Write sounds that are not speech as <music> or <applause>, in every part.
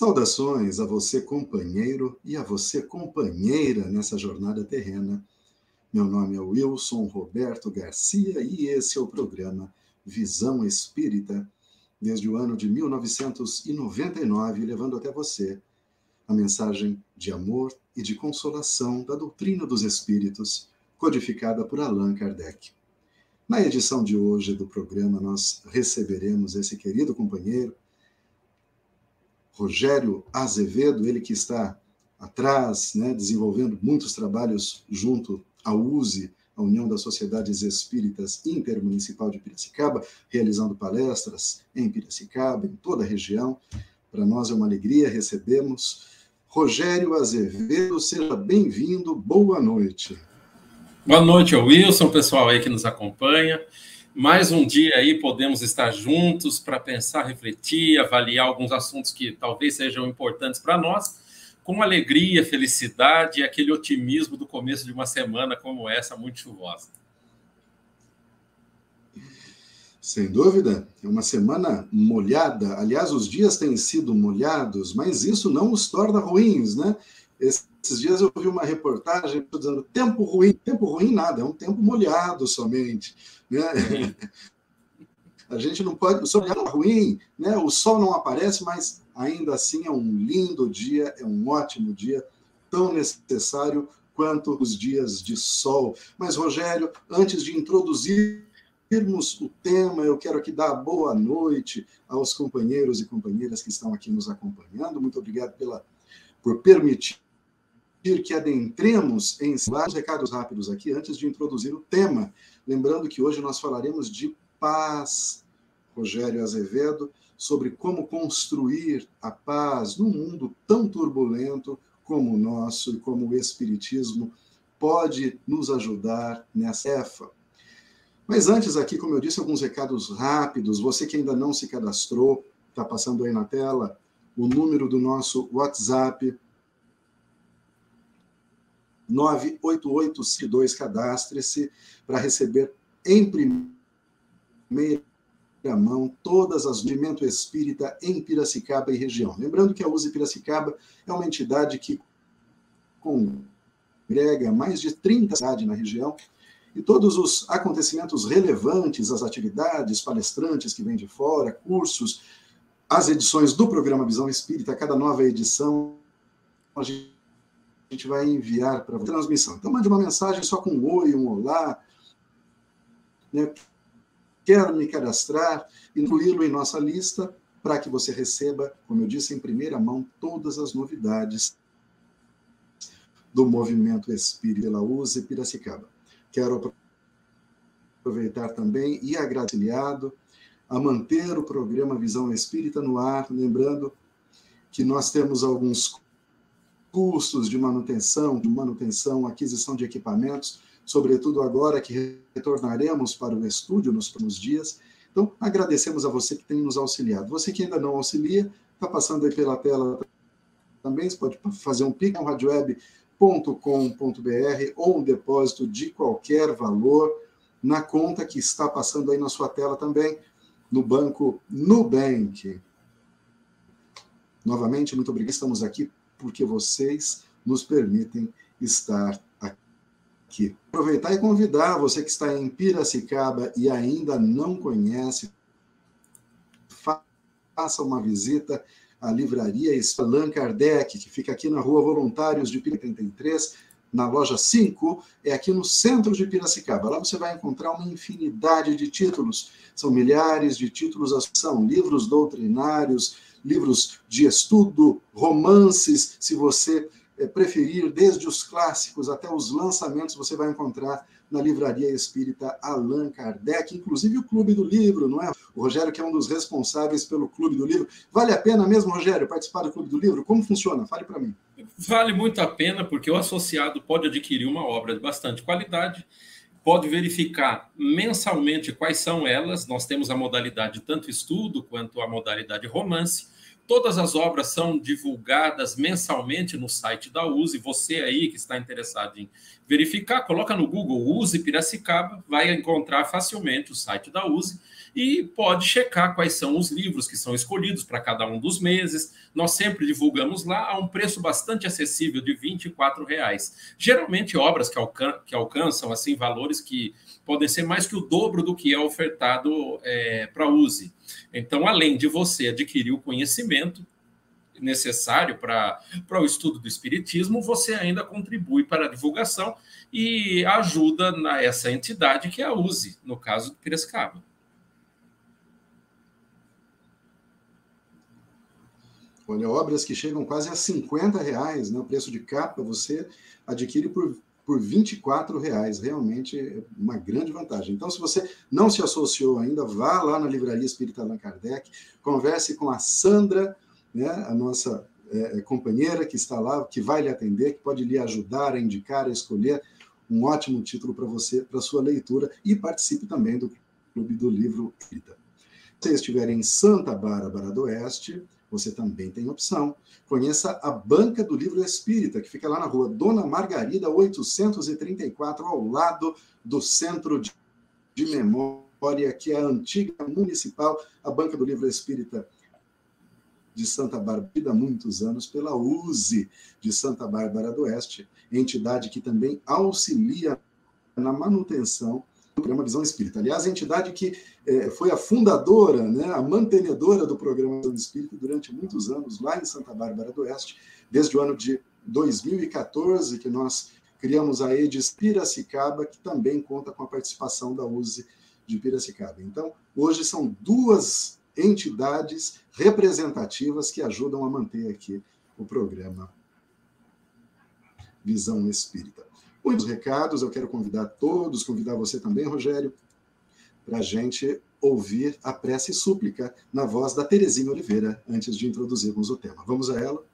Saudações a você, companheiro, e a você, companheira, nessa jornada terrena. Meu nome é Wilson Roberto Garcia e esse é o programa Visão Espírita, desde o ano de 1999, levando até você a mensagem de amor e de consolação da doutrina dos Espíritos, codificada por Allan Kardec. Na edição de hoje do programa, nós receberemos esse querido companheiro, Rogério Azevedo, ele que está atrás, né, desenvolvendo muitos trabalhos junto à USE, a União das Sociedades Espíritas Intermunicipal de Piracicaba, realizando palestras em Piracicaba, em toda a região. Para nós é uma alegria recebemos Rogério Azevedo, seja bem-vindo, boa noite. Boa noite, Wilson, pessoal aí que nos acompanha. Mais um dia aí podemos estar juntos para pensar, refletir, avaliar alguns assuntos que talvez sejam importantes para nós, com alegria, felicidade e aquele otimismo do começo de uma semana como essa, muito chuvosa. Sem dúvida, é uma semana molhada. Aliás, os dias têm sido molhados, mas isso não os torna ruins, né? Esses dias eu vi uma reportagem dizendo tempo ruim, tempo ruim nada, é um tempo molhado somente. Né? <laughs> A gente não pode. O sol é ruim, né? o sol não aparece, mas ainda assim é um lindo dia, é um ótimo dia, tão necessário quanto os dias de sol. Mas, Rogério, antes de introduzirmos o tema, eu quero aqui dar boa noite aos companheiros e companheiras que estão aqui nos acompanhando. Muito obrigado pela, por permitir que adentremos em vários recados rápidos aqui antes de introduzir o tema. Lembrando que hoje nós falaremos de paz, Rogério Azevedo, sobre como construir a paz num mundo tão turbulento como o nosso e como o Espiritismo pode nos ajudar nessa tarefa. Mas antes aqui, como eu disse, alguns recados rápidos. Você que ainda não se cadastrou, está passando aí na tela o número do nosso WhatsApp 98852, cadastre-se para receber em primeira mão todas as movimento espírita em Piracicaba e região. Lembrando que a USE Piracicaba é uma entidade que congrega mais de 30 cidades na região e todos os acontecimentos relevantes, as atividades, palestrantes que vêm de fora, cursos, as edições do programa Visão Espírita, cada nova edição, a gente a gente vai enviar para a transmissão. Então, mande uma mensagem só com um oi, um olá. Né? Quero me cadastrar, incluí-lo em nossa lista, para que você receba, como eu disse, em primeira mão, todas as novidades do movimento Espírita pela Piracicaba. Quero aproveitar também e agradecer a manter o programa Visão Espírita no ar, lembrando que nós temos alguns custos de manutenção, de manutenção, aquisição de equipamentos, sobretudo agora que retornaremos para o estúdio nos próximos dias. Então, agradecemos a você que tem nos auxiliado. Você que ainda não auxilia, está passando aí pela tela também, você pode fazer um pico radioweb.com.br ou um depósito de qualquer valor na conta que está passando aí na sua tela também, no banco Nubank. Novamente, muito obrigado. Estamos aqui porque vocês nos permitem estar aqui. Aproveitar e convidar você que está em Piracicaba e ainda não conhece, faça uma visita à livraria Allan Kardec, que fica aqui na Rua Voluntários de Piracicaba 33, na loja 5, é aqui no centro de Piracicaba. Lá você vai encontrar uma infinidade de títulos, são milhares de títulos, são livros doutrinários, livros de estudo, romances, se você eh, preferir, desde os clássicos até os lançamentos, você vai encontrar na Livraria Espírita Allan Kardec, inclusive o Clube do Livro, não é? O Rogério, que é um dos responsáveis pelo Clube do Livro. Vale a pena mesmo, Rogério, participar do Clube do Livro? Como funciona? Fale para mim. Vale muito a pena, porque o associado pode adquirir uma obra de bastante qualidade pode verificar mensalmente quais são elas. Nós temos a modalidade tanto estudo quanto a modalidade romance. Todas as obras são divulgadas mensalmente no site da USE. Você aí que está interessado em verificar, coloca no Google USE Piracicaba, vai encontrar facilmente o site da USE e pode checar quais são os livros que são escolhidos para cada um dos meses. Nós sempre divulgamos lá a um preço bastante acessível de 24,00 reais. Geralmente obras que, alcan que alcançam assim valores que podem ser mais que o dobro do que é ofertado é, para use. Então, além de você adquirir o conhecimento necessário para o estudo do Espiritismo, você ainda contribui para a divulgação e ajuda na, essa entidade que é a USE, no caso do Piracicaba. Olha, obras que chegam quase a 50 reais, né? o preço de capa você adquire por, por 24 reais. Realmente é uma grande vantagem. Então, se você não se associou ainda, vá lá na Livraria Espírita Allan Kardec, converse com a Sandra, né? a nossa é, é, companheira que está lá, que vai lhe atender, que pode lhe ajudar a indicar, a escolher um ótimo título para você, para sua leitura, e participe também do Clube do Livro Espírita. Se estiver em Santa Bárbara do Oeste, você também tem opção. Conheça a Banca do Livro Espírita, que fica lá na rua Dona Margarida, 834, ao lado do Centro de Memória, que é a antiga municipal, a Banca do Livro Espírita de Santa Bárbara, há muitos anos pela USE de Santa Bárbara do Oeste, entidade que também auxilia na manutenção do programa Visão Espírita. Aliás, a entidade que é, foi a fundadora, né, a mantenedora do programa Visão Espírita durante muitos anos, lá em Santa Bárbara do Oeste, desde o ano de 2014, que nós criamos a EDIS Piracicaba, que também conta com a participação da USE de Piracicaba. Então, hoje são duas entidades representativas que ajudam a manter aqui o programa Visão Espírita. Muitos recados, eu quero convidar todos, convidar você também, Rogério, para a gente ouvir a prece e súplica na voz da Terezinha Oliveira, antes de introduzirmos o tema. Vamos a ela?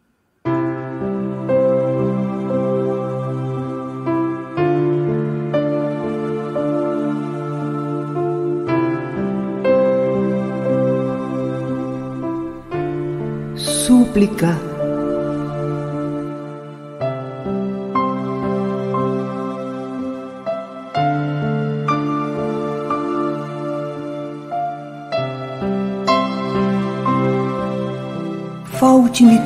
Súplica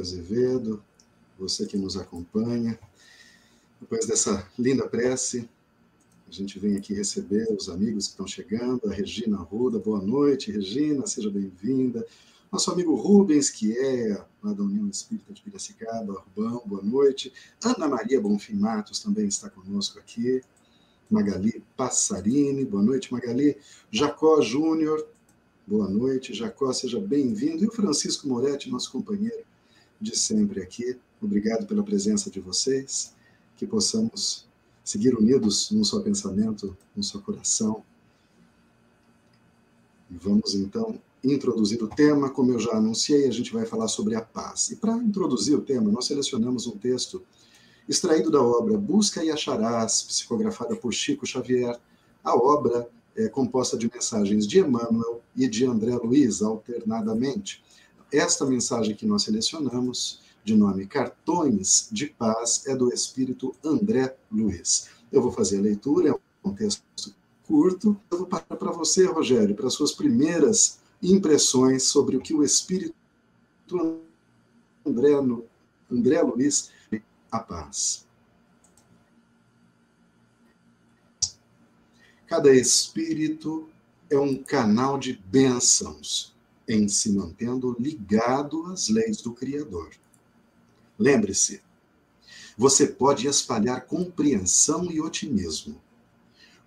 Azevedo, você que nos acompanha. Depois dessa linda prece, a gente vem aqui receber os amigos que estão chegando. A Regina Ruda, boa noite, Regina, seja bem-vinda. Nosso amigo Rubens, que é lá da União Espírita de Piracicaba, Rubão, boa noite. Ana Maria Bonfim Matos também está conosco aqui. Magali Passarini, boa noite, Magali. Jacó Júnior, boa noite. Jacó, seja bem-vindo. E o Francisco Moretti, nosso companheiro de sempre aqui. Obrigado pela presença de vocês, que possamos seguir unidos num só pensamento, num só coração. E vamos então introduzir o tema, como eu já anunciei, a gente vai falar sobre a paz. E para introduzir o tema, nós selecionamos um texto extraído da obra Busca e Acharás, psicografada por Chico Xavier. A obra é composta de mensagens de Emmanuel e de André Luiz, alternadamente. Esta mensagem que nós selecionamos, de nome Cartões de Paz, é do espírito André Luiz. Eu vou fazer a leitura, é um texto curto. Eu vou passar para você, Rogério, para suas primeiras impressões sobre o que o espírito André, André Luiz a paz. Cada espírito é um canal de bênçãos em se mantendo ligado às leis do Criador. Lembre-se, você pode espalhar compreensão e otimismo.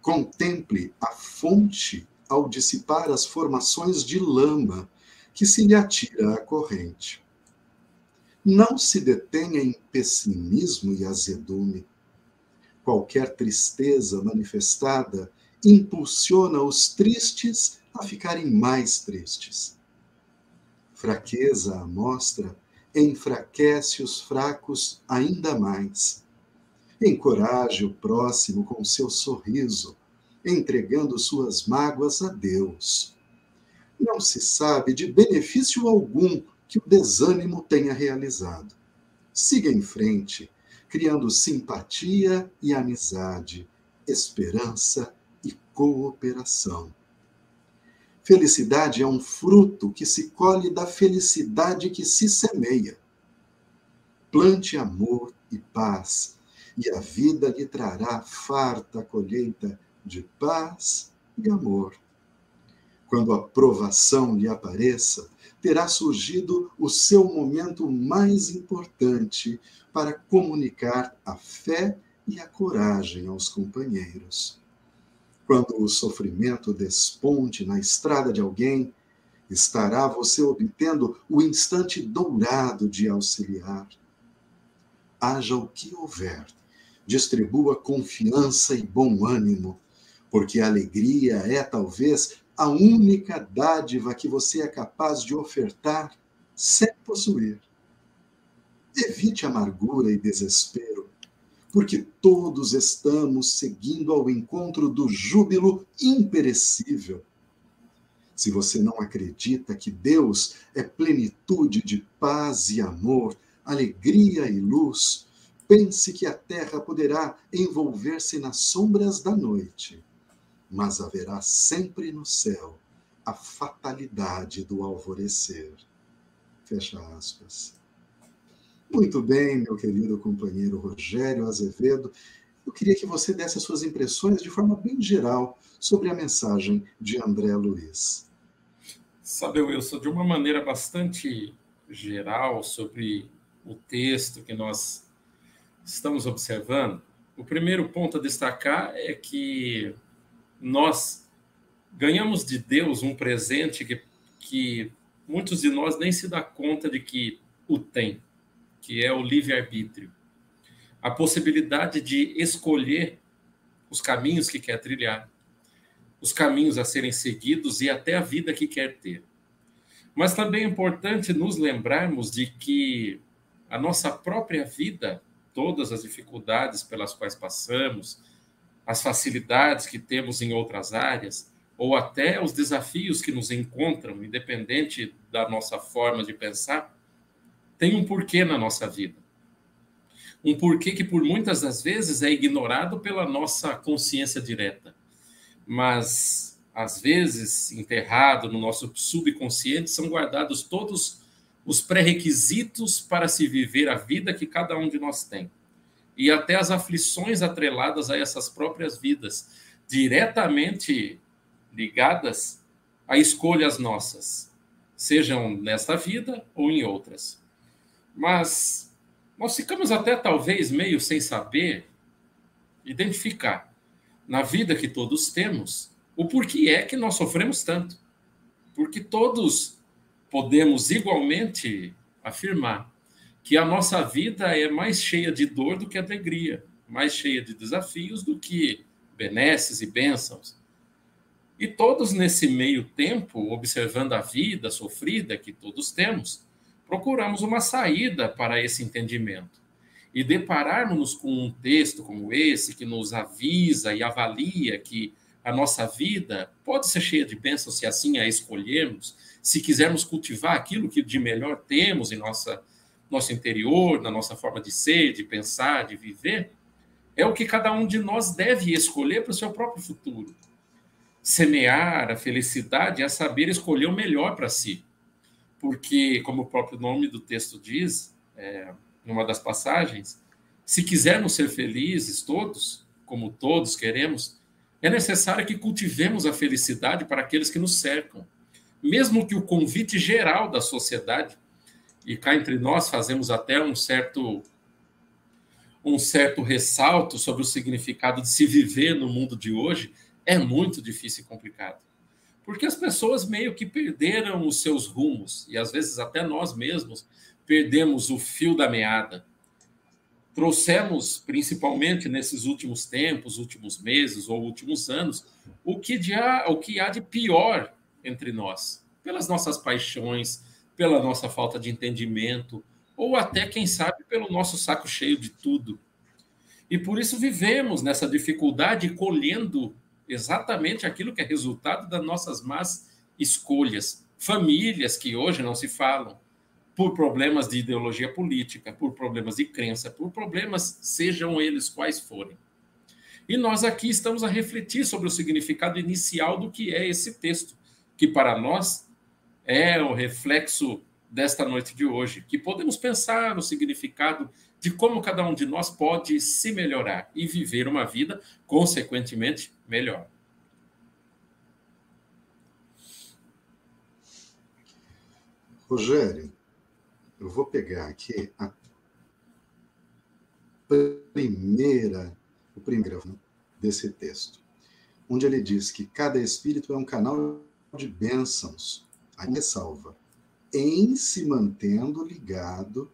Contemple a fonte ao dissipar as formações de lama que se lhe atira à corrente. Não se detenha em pessimismo e azedume. Qualquer tristeza manifestada impulsiona os tristes a ficarem mais tristes. Fraqueza à mostra enfraquece os fracos ainda mais. Encoraje o próximo com seu sorriso, entregando suas mágoas a Deus. Não se sabe de benefício algum que o desânimo tenha realizado. Siga em frente, criando simpatia e amizade, esperança e cooperação. Felicidade é um fruto que se colhe da felicidade que se semeia. Plante amor e paz, e a vida lhe trará farta colheita de paz e amor. Quando a provação lhe apareça, terá surgido o seu momento mais importante para comunicar a fé e a coragem aos companheiros. Quando o sofrimento desponte na estrada de alguém, estará você obtendo o instante dourado de auxiliar. Haja o que houver, distribua confiança e bom ânimo, porque a alegria é talvez a única dádiva que você é capaz de ofertar sem possuir. Evite amargura e desespero, porque todos estamos seguindo ao encontro do júbilo imperecível. Se você não acredita que Deus é plenitude de paz e amor, alegria e luz, pense que a terra poderá envolver-se nas sombras da noite mas haverá sempre no céu a fatalidade do alvorecer. Fecha aspas. Muito bem, meu querido companheiro Rogério Azevedo. Eu queria que você desse as suas impressões de forma bem geral sobre a mensagem de André Luiz. Sabe, Wilson, de uma maneira bastante geral sobre o texto que nós estamos observando, o primeiro ponto a destacar é que nós ganhamos de Deus um presente que, que muitos de nós nem se dá conta de que o tem, que é o livre-arbítrio. A possibilidade de escolher os caminhos que quer trilhar, os caminhos a serem seguidos e até a vida que quer ter. Mas também é importante nos lembrarmos de que a nossa própria vida, todas as dificuldades pelas quais passamos, as facilidades que temos em outras áreas, ou até os desafios que nos encontram, independente da nossa forma de pensar, tem um porquê na nossa vida. Um porquê que, por muitas das vezes, é ignorado pela nossa consciência direta. Mas, às vezes, enterrado no nosso subconsciente, são guardados todos os pré-requisitos para se viver a vida que cada um de nós tem e até as aflições atreladas a essas próprias vidas, diretamente ligadas a escolhas nossas, sejam nesta vida ou em outras. Mas nós ficamos até talvez meio sem saber identificar na vida que todos temos o porquê é que nós sofremos tanto. Porque todos podemos igualmente afirmar que a nossa vida é mais cheia de dor do que alegria, mais cheia de desafios do que benesses e bênçãos. E todos nesse meio tempo, observando a vida sofrida que todos temos, procuramos uma saída para esse entendimento. E depararmos com um texto como esse, que nos avisa e avalia que a nossa vida pode ser cheia de bênçãos se assim a escolhermos, se quisermos cultivar aquilo que de melhor temos em nossa, nosso interior, na nossa forma de ser, de pensar, de viver, é o que cada um de nós deve escolher para o seu próprio futuro semear a felicidade é saber escolher o melhor para si. Porque, como o próprio nome do texto diz, é, numa das passagens, se quisermos ser felizes todos, como todos queremos, é necessário que cultivemos a felicidade para aqueles que nos cercam. Mesmo que o convite geral da sociedade, e cá entre nós fazemos até um certo um certo ressalto sobre o significado de se viver no mundo de hoje, é muito difícil e complicado. Porque as pessoas meio que perderam os seus rumos, e às vezes até nós mesmos perdemos o fio da meada. Trouxemos, principalmente nesses últimos tempos, últimos meses ou últimos anos, o que, há, o que há de pior entre nós, pelas nossas paixões, pela nossa falta de entendimento, ou até, quem sabe, pelo nosso saco cheio de tudo. E por isso vivemos nessa dificuldade, colhendo exatamente aquilo que é resultado das nossas más escolhas. Famílias que hoje não se falam, por problemas de ideologia política, por problemas de crença, por problemas, sejam eles quais forem. E nós aqui estamos a refletir sobre o significado inicial do que é esse texto, que para nós é o reflexo desta noite de hoje, que podemos pensar no significado de como cada um de nós pode se melhorar e viver uma vida, consequentemente, melhor. Rogério, eu vou pegar aqui a primeira, o primeiro desse texto, onde ele diz que cada espírito é um canal de bênçãos, a ressalva, em se mantendo ligado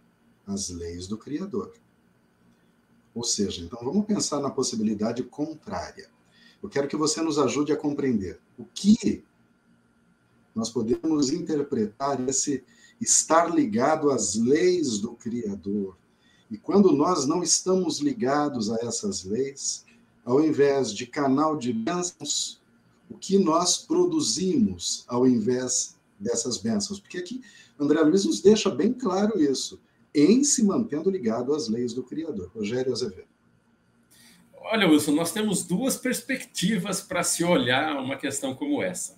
às leis do Criador. Ou seja, então vamos pensar na possibilidade contrária. Eu quero que você nos ajude a compreender o que nós podemos interpretar esse estar ligado às leis do Criador. E quando nós não estamos ligados a essas leis, ao invés de canal de bênçãos, o que nós produzimos ao invés dessas bênçãos. Porque aqui André Luiz nos deixa bem claro isso, em se mantendo ligado às leis do Criador. Rogério Azevedo. Olha, Wilson, nós temos duas perspectivas para se olhar uma questão como essa.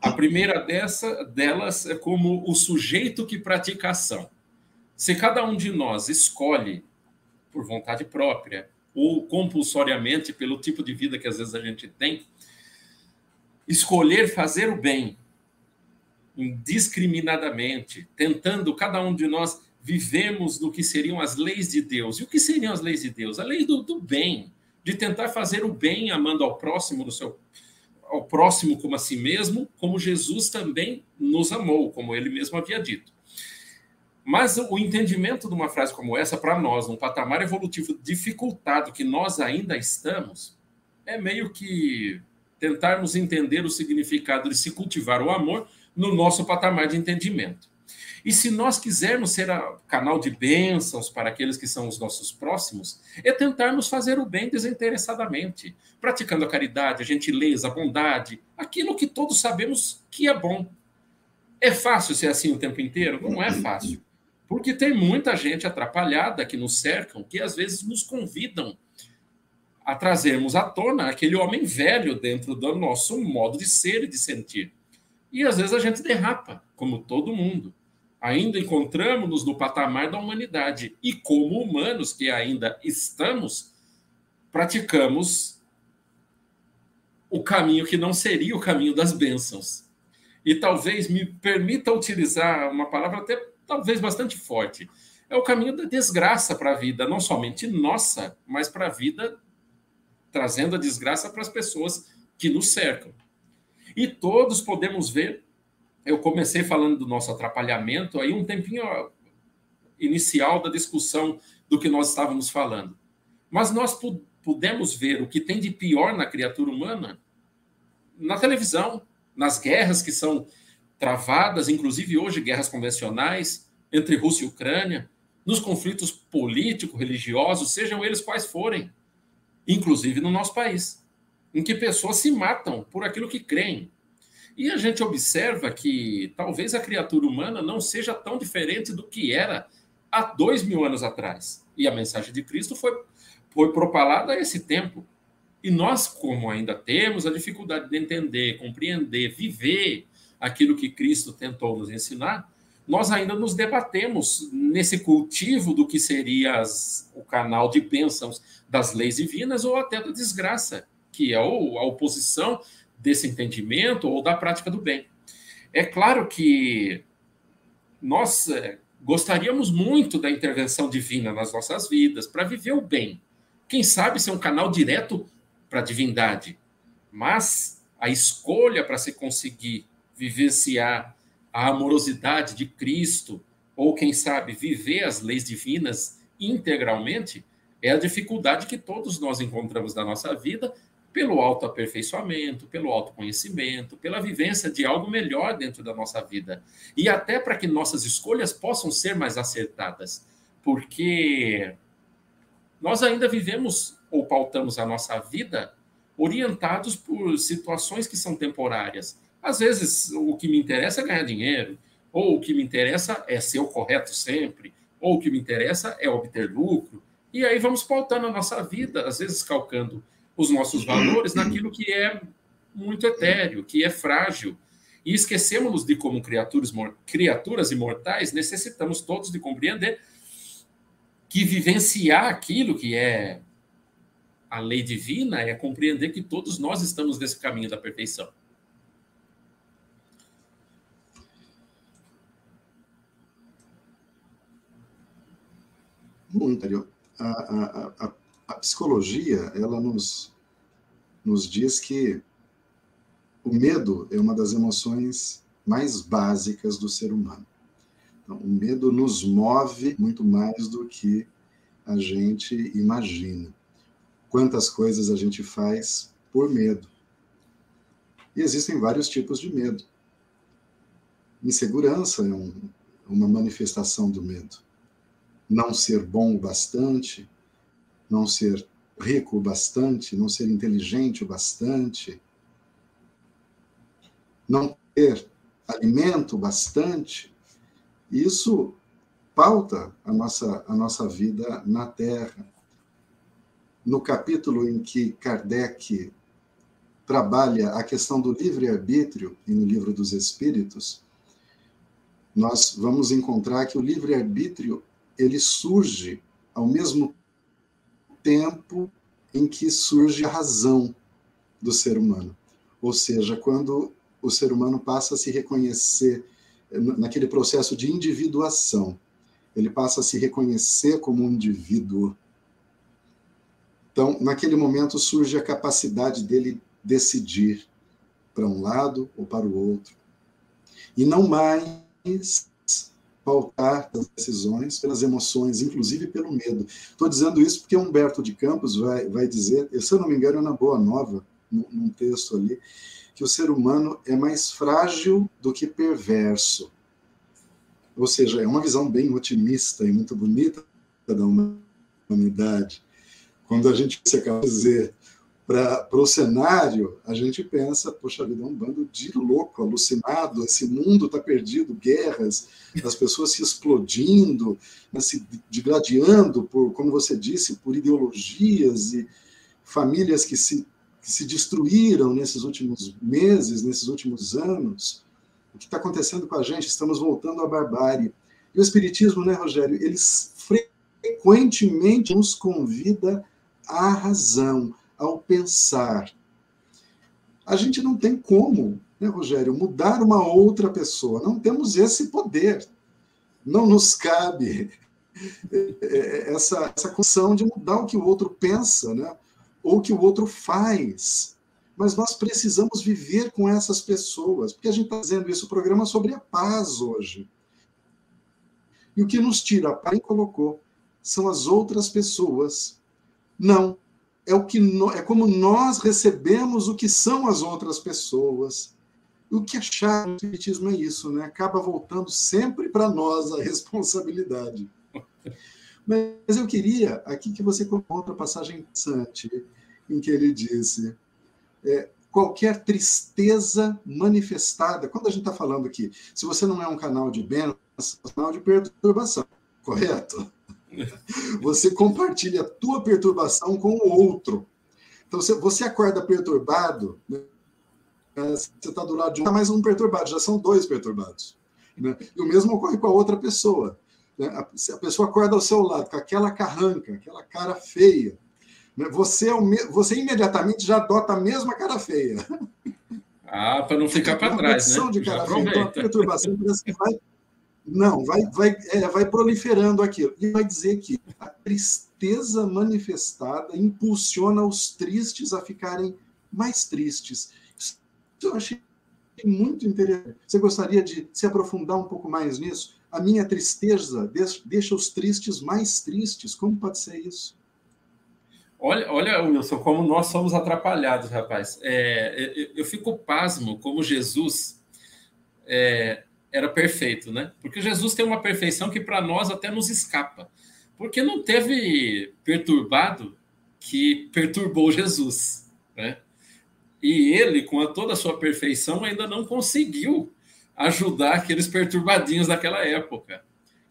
A primeira dessa, delas é como o sujeito que pratica a ação. Se cada um de nós escolhe por vontade própria ou compulsoriamente pelo tipo de vida que às vezes a gente tem, escolher fazer o bem indiscriminadamente, tentando cada um de nós vivemos no que seriam as leis de Deus. E o que seriam as leis de Deus? A lei do, do bem, de tentar fazer o bem amando ao próximo seu ao próximo como a si mesmo, como Jesus também nos amou, como ele mesmo havia dito. Mas o entendimento de uma frase como essa, para nós, num patamar evolutivo dificultado que nós ainda estamos, é meio que tentarmos entender o significado de se cultivar o amor no nosso patamar de entendimento. E se nós quisermos ser canal de bênçãos para aqueles que são os nossos próximos, é tentarmos fazer o bem desinteressadamente, praticando a caridade, a gentileza, a bondade, aquilo que todos sabemos que é bom. É fácil ser assim o tempo inteiro? Não é fácil. Porque tem muita gente atrapalhada que nos cercam, que às vezes nos convidam a trazermos à tona aquele homem velho dentro do nosso modo de ser e de sentir. E às vezes a gente derrapa, como todo mundo ainda encontramos-nos no patamar da humanidade e, como humanos que ainda estamos, praticamos o caminho que não seria o caminho das bênçãos. E talvez me permita utilizar uma palavra até talvez bastante forte. É o caminho da desgraça para a vida, não somente nossa, mas para a vida, trazendo a desgraça para as pessoas que nos cercam. E todos podemos ver eu comecei falando do nosso atrapalhamento, aí um tempinho inicial da discussão do que nós estávamos falando. Mas nós pudemos ver o que tem de pior na criatura humana na televisão, nas guerras que são travadas, inclusive hoje guerras convencionais entre Rússia e Ucrânia, nos conflitos político-religiosos, sejam eles quais forem, inclusive no nosso país, em que pessoas se matam por aquilo que creem. E a gente observa que talvez a criatura humana não seja tão diferente do que era há dois mil anos atrás. E a mensagem de Cristo foi, foi propalada a esse tempo. E nós, como ainda temos a dificuldade de entender, compreender, viver aquilo que Cristo tentou nos ensinar, nós ainda nos debatemos nesse cultivo do que seria as, o canal de bênçãos das leis divinas ou até da desgraça, que é a oposição desse entendimento ou da prática do bem. É claro que nós é, gostaríamos muito da intervenção divina nas nossas vidas para viver o bem. Quem sabe ser um canal direto para a divindade. Mas a escolha para se conseguir vivenciar a amorosidade de Cristo, ou quem sabe viver as leis divinas integralmente, é a dificuldade que todos nós encontramos na nossa vida pelo autoaperfeiçoamento, pelo autoconhecimento, pela vivência de algo melhor dentro da nossa vida. E até para que nossas escolhas possam ser mais acertadas. Porque nós ainda vivemos ou pautamos a nossa vida orientados por situações que são temporárias. Às vezes, o que me interessa é ganhar dinheiro, ou o que me interessa é ser o correto sempre, ou o que me interessa é obter lucro. E aí vamos pautando a nossa vida, às vezes calcando os nossos valores naquilo que é muito etéreo, que é frágil. E esquecemos de como criaturas, criaturas imortais necessitamos todos de compreender que vivenciar aquilo que é a lei divina é compreender que todos nós estamos nesse caminho da perfeição. Muito, a, a, a, a psicologia, ela nos, nos diz que o medo é uma das emoções mais básicas do ser humano. Então, o medo nos move muito mais do que a gente imagina quantas coisas a gente faz por medo. E existem vários tipos de medo. Insegurança é um, uma manifestação do medo. Não ser bom o bastante, não ser rico o bastante, não ser inteligente o bastante, não ter alimento bastante, isso pauta a nossa, a nossa vida na Terra. No capítulo em que Kardec trabalha a questão do livre-arbítrio, e no Livro dos Espíritos, nós vamos encontrar que o livre-arbítrio ele surge ao mesmo tempo em que surge a razão do ser humano. Ou seja, quando o ser humano passa a se reconhecer naquele processo de individuação, ele passa a se reconhecer como um indivíduo então, naquele momento surge a capacidade dele decidir para um lado ou para o outro. E não mais pautar as decisões pelas emoções, inclusive pelo medo. Estou dizendo isso porque Humberto de Campos vai, vai dizer, se eu não me engano, é na Boa Nova, num, texto ali, que o ser humano é mais frágil do que perverso. Ou seja, é uma visão bem otimista e muito bonita da humanidade. Quando a gente se acaba de dizer para o cenário, a gente pensa, poxa vida, é um bando de louco, alucinado, esse mundo está perdido, guerras, as pessoas se explodindo, né, se digladiando por, como você disse, por ideologias e famílias que se, que se destruíram nesses últimos meses, nesses últimos anos. O que está acontecendo com a gente? Estamos voltando à barbárie. E o Espiritismo, né, Rogério, ele frequentemente nos convida à razão, ao pensar. A gente não tem como, né, Rogério, mudar uma outra pessoa. Não temos esse poder. Não nos cabe <laughs> é, é, essa, essa condição de mudar o que o outro pensa, né? ou o que o outro faz. Mas nós precisamos viver com essas pessoas, porque a gente está fazendo isso, o programa sobre a paz hoje. E o que nos tira a colocou, são as outras pessoas não, é o que no, é como nós recebemos o que são as outras pessoas. O que chato do espiritismo é isso, né? Acaba voltando sempre para nós a responsabilidade. Mas eu queria aqui que você conta a passagem interessante em que ele disse: é, qualquer tristeza manifestada, quando a gente está falando aqui, se você não é um canal de bênção, é um canal de perturbação, correto? Você compartilha a tua perturbação com o outro. Então, se você acorda perturbado, né? você está do lado de um, tá mais um perturbado, já são dois perturbados. Né? E o mesmo ocorre com a outra pessoa. Né? A, se a pessoa acorda ao seu lado com aquela carranca, aquela cara feia, né? você, é você imediatamente já adota a mesma cara feia. Ah, para não ficar para trás, né? De cara feia. Então, a perturbação parece que vai não, vai, vai, é, vai proliferando aquilo. E vai dizer que a tristeza manifestada impulsiona os tristes a ficarem mais tristes. Isso eu achei muito interessante. Você gostaria de se aprofundar um pouco mais nisso? A minha tristeza deixa os tristes mais tristes. Como pode ser isso? Olha, olha, Wilson, como nós somos atrapalhados, rapaz. É, eu, eu, fico pasmo como Jesus é, era perfeito, né? Porque Jesus tem uma perfeição que para nós até nos escapa. Porque não teve perturbado que perturbou Jesus, né? E ele, com a toda a sua perfeição, ainda não conseguiu ajudar aqueles perturbadinhos daquela época,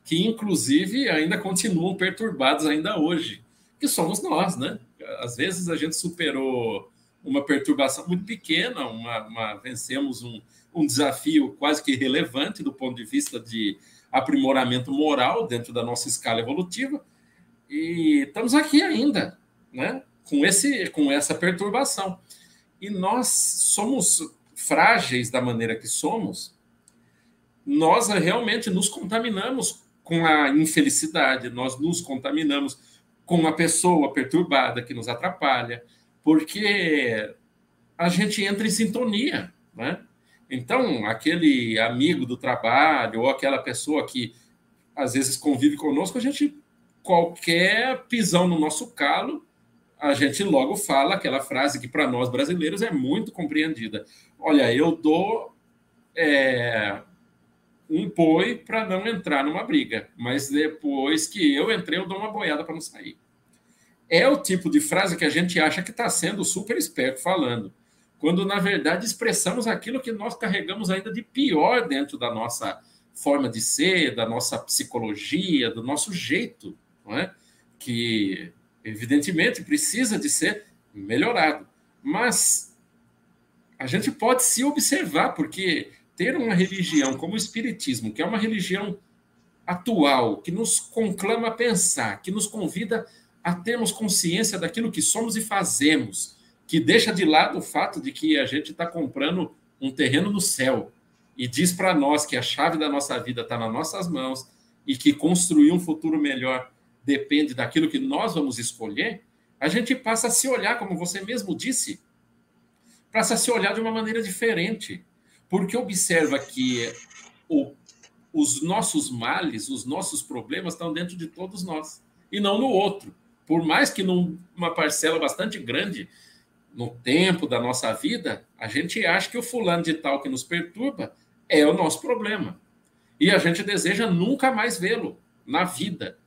que inclusive ainda continuam perturbados ainda hoje, que somos nós, né? Às vezes a gente superou uma perturbação muito pequena, uma, uma vencemos um, um desafio quase que relevante do ponto de vista de aprimoramento moral dentro da nossa escala evolutiva. E estamos aqui ainda, né? Com, esse, com essa perturbação. E nós somos frágeis da maneira que somos, nós realmente nos contaminamos com a infelicidade, nós nos contaminamos com uma pessoa perturbada que nos atrapalha, porque a gente entra em sintonia, né? Então, aquele amigo do trabalho ou aquela pessoa que às vezes convive conosco, a gente qualquer pisão no nosso calo, a gente logo fala aquela frase que para nós brasileiros é muito compreendida. Olha, eu dou é, um boi para não entrar numa briga, mas depois que eu entrei, eu dou uma boiada para não sair. É o tipo de frase que a gente acha que está sendo super esperto falando quando na verdade expressamos aquilo que nós carregamos ainda de pior dentro da nossa forma de ser, da nossa psicologia, do nosso jeito, não é? que evidentemente precisa de ser melhorado. Mas a gente pode se observar, porque ter uma religião como o Espiritismo, que é uma religião atual, que nos conclama a pensar, que nos convida a termos consciência daquilo que somos e fazemos, que deixa de lado o fato de que a gente está comprando um terreno no céu e diz para nós que a chave da nossa vida está nas nossas mãos e que construir um futuro melhor depende daquilo que nós vamos escolher, a gente passa a se olhar, como você mesmo disse, passa a se olhar de uma maneira diferente, porque observa que o, os nossos males, os nossos problemas estão dentro de todos nós e não no outro. Por mais que numa parcela bastante grande no tempo da nossa vida, a gente acha que o fulano de tal que nos perturba é o nosso problema. E a gente deseja nunca mais vê-lo na vida,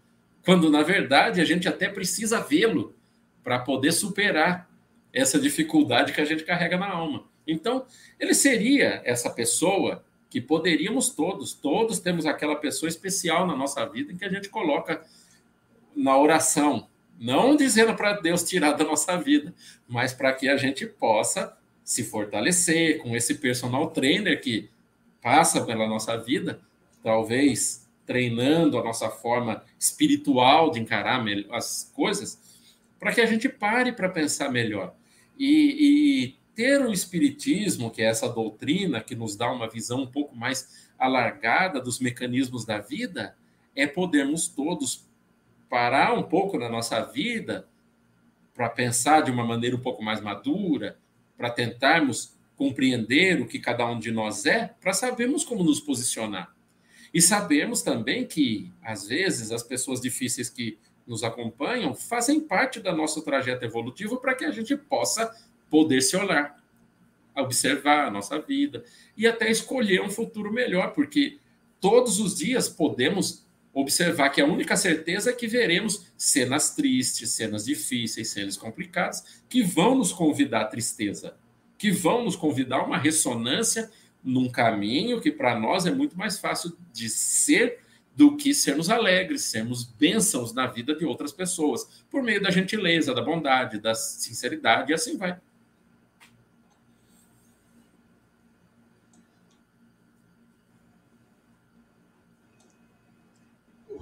quando na verdade a gente até precisa vê-lo para poder superar essa dificuldade que a gente carrega na alma. Então, ele seria essa pessoa que poderíamos todos, todos temos aquela pessoa especial na nossa vida em que a gente coloca na oração, não dizendo para Deus tirar da nossa vida, mas para que a gente possa se fortalecer com esse personal trainer que passa pela nossa vida, talvez treinando a nossa forma espiritual de encarar as coisas, para que a gente pare para pensar melhor. E, e ter o Espiritismo, que é essa doutrina que nos dá uma visão um pouco mais alargada dos mecanismos da vida, é podermos todos parar um pouco na nossa vida para pensar de uma maneira um pouco mais madura, para tentarmos compreender o que cada um de nós é, para sabermos como nos posicionar. E sabemos também que, às vezes, as pessoas difíceis que nos acompanham fazem parte da nosso trajeto evolutivo para que a gente possa poder se olhar, observar a nossa vida e até escolher um futuro melhor, porque todos os dias podemos observar que a única certeza é que veremos cenas tristes, cenas difíceis, cenas complicadas, que vão nos convidar à tristeza, que vão nos convidar a uma ressonância num caminho que para nós é muito mais fácil de ser do que sermos alegres, sermos bênçãos na vida de outras pessoas, por meio da gentileza, da bondade, da sinceridade, e assim vai.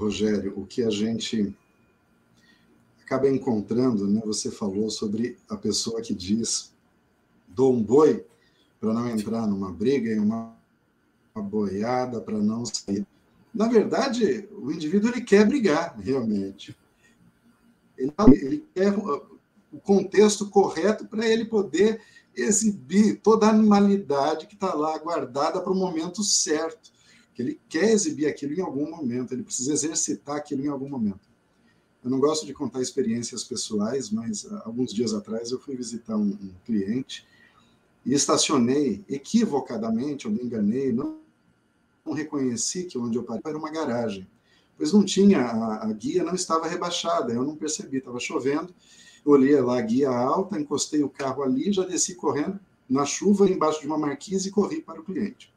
Rogério, o que a gente acaba encontrando, né? Você falou sobre a pessoa que diz dou um boi para não entrar numa briga, em uma, uma boiada, para não sair. Na verdade, o indivíduo ele quer brigar, realmente. Ele, ele quer o contexto correto para ele poder exibir toda a animalidade que está lá guardada para o momento certo que ele quer exibir aquilo em algum momento, ele precisa exercitar aquilo em algum momento. Eu não gosto de contar experiências pessoais, mas ah, alguns dias atrás eu fui visitar um, um cliente e estacionei equivocadamente, eu me enganei, não, não, reconheci que onde eu parei era uma garagem, pois não tinha, a, a guia não estava rebaixada, eu não percebi, estava chovendo, olhei lá a guia alta, encostei o carro ali, já desci correndo na chuva embaixo de uma marquise e corri para o cliente.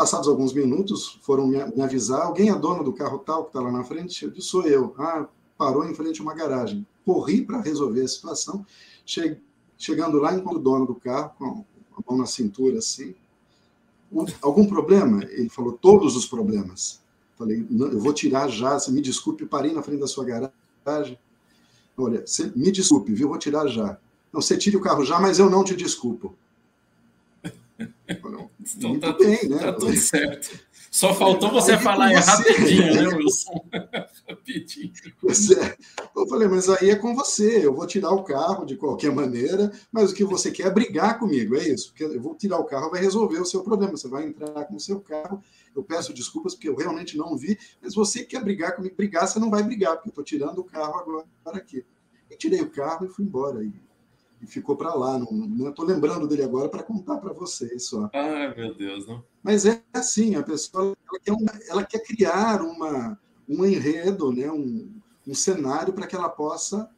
Passados alguns minutos, foram me, avisar: alguém é dono do carro tal que está lá na frente? Eu disse: sou eu. Ah, parou em frente a uma garagem. Corri para resolver a situação. Che chegando lá, encontro o dono do carro, com a mão na cintura assim. Algum problema? Ele falou: todos os problemas. Falei: eu vou tirar já. Você me desculpe, parei na frente da sua garagem. Olha, você, me desculpe, viu? Vou tirar já. Não, você tire o carro já, mas eu não te desculpo. <laughs> Então tá, bem, né? tá tudo certo. Só faltou você aí falar é rapidinho, né, Wilson? <laughs> rapidinho. Pois é. Eu falei, mas aí é com você. Eu vou tirar o carro de qualquer maneira, mas o que você quer é brigar comigo, é isso. Porque eu vou tirar o carro, vai resolver o seu problema. Você vai entrar com o seu carro. Eu peço desculpas porque eu realmente não vi, mas você quer brigar comigo. Brigar, você não vai brigar, porque eu estou tirando o carro agora aqui. E tirei o carro e fui embora. E e ficou para lá. Não estou lembrando dele agora para contar para vocês só. Ai, meu Deus, não. Mas é assim, a pessoa ela quer, uma, ela quer criar uma, um enredo, né, um, um cenário para que ela possa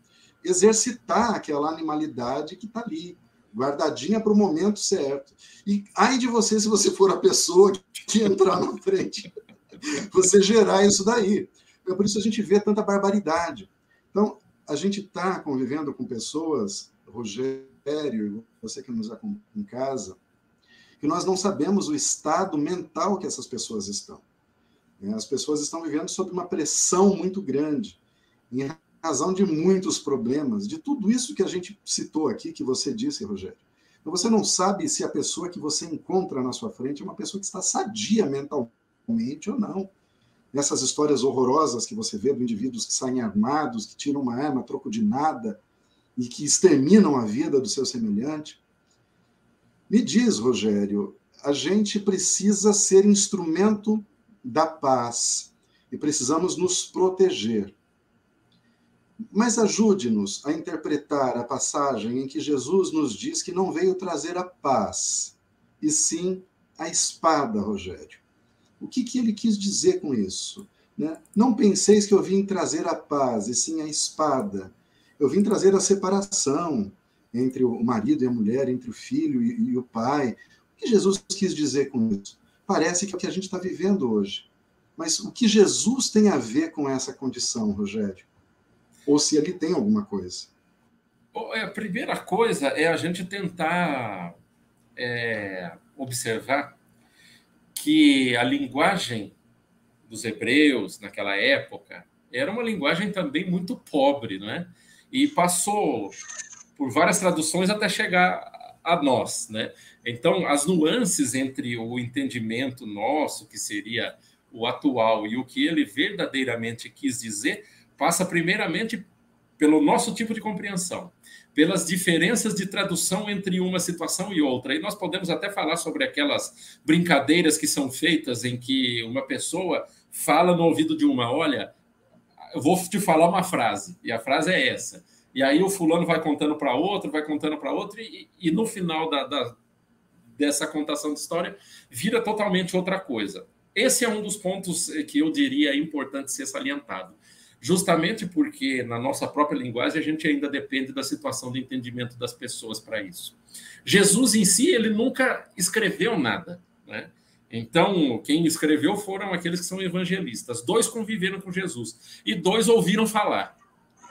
exercitar aquela animalidade que está ali, guardadinha para o momento certo. E ai de você se você for a pessoa que <laughs> entrar na frente, você gerar isso daí. É por isso a gente vê tanta barbaridade. Então, a gente está convivendo com pessoas Rogério, você que nos acompanha em casa, que nós não sabemos o estado mental que essas pessoas estão. É, as pessoas estão vivendo sob uma pressão muito grande, em razão de muitos problemas, de tudo isso que a gente citou aqui, que você disse, Rogério. Então, você não sabe se a pessoa que você encontra na sua frente é uma pessoa que está sadia mentalmente ou não. Essas histórias horrorosas que você vê de indivíduos que saem armados, que tiram uma arma a troco de nada, e que exterminam a vida do seu semelhante. Me diz, Rogério, a gente precisa ser instrumento da paz e precisamos nos proteger. Mas ajude-nos a interpretar a passagem em que Jesus nos diz que não veio trazer a paz, e sim a espada, Rogério. O que, que ele quis dizer com isso? Né? Não penseis que eu vim trazer a paz, e sim a espada. Eu vim trazer a separação entre o marido e a mulher, entre o filho e, e o pai. O que Jesus quis dizer com isso? Parece que é o que a gente está vivendo hoje. Mas o que Jesus tem a ver com essa condição, Rogério? Ou se ele tem alguma coisa? É, a primeira coisa é a gente tentar é, observar que a linguagem dos hebreus naquela época era uma linguagem também muito pobre, não é? e passou por várias traduções até chegar a nós, né? Então, as nuances entre o entendimento nosso, que seria o atual, e o que ele verdadeiramente quis dizer, passa primeiramente pelo nosso tipo de compreensão, pelas diferenças de tradução entre uma situação e outra. E nós podemos até falar sobre aquelas brincadeiras que são feitas em que uma pessoa fala no ouvido de uma, olha, eu vou te falar uma frase, e a frase é essa. E aí o fulano vai contando para outro, vai contando para outro, e, e, no final da, da, dessa contação de história vira totalmente outra coisa. Esse é um dos pontos que eu diria importante ser salientado. Justamente porque na nossa própria linguagem a gente ainda depende da situação de entendimento das pessoas para isso. Jesus em si, ele nunca escreveu nada, né? Então, quem escreveu foram aqueles que são evangelistas. Dois conviveram com Jesus e dois ouviram falar.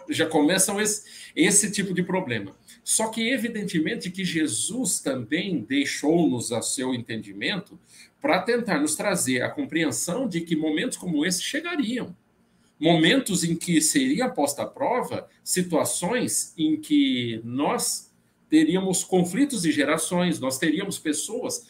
Já começam esse, esse tipo de problema. Só que, evidentemente, que Jesus também deixou-nos a seu entendimento para tentar nos trazer a compreensão de que momentos como esse chegariam. Momentos em que seria posta à prova situações em que nós teríamos conflitos de gerações, nós teríamos pessoas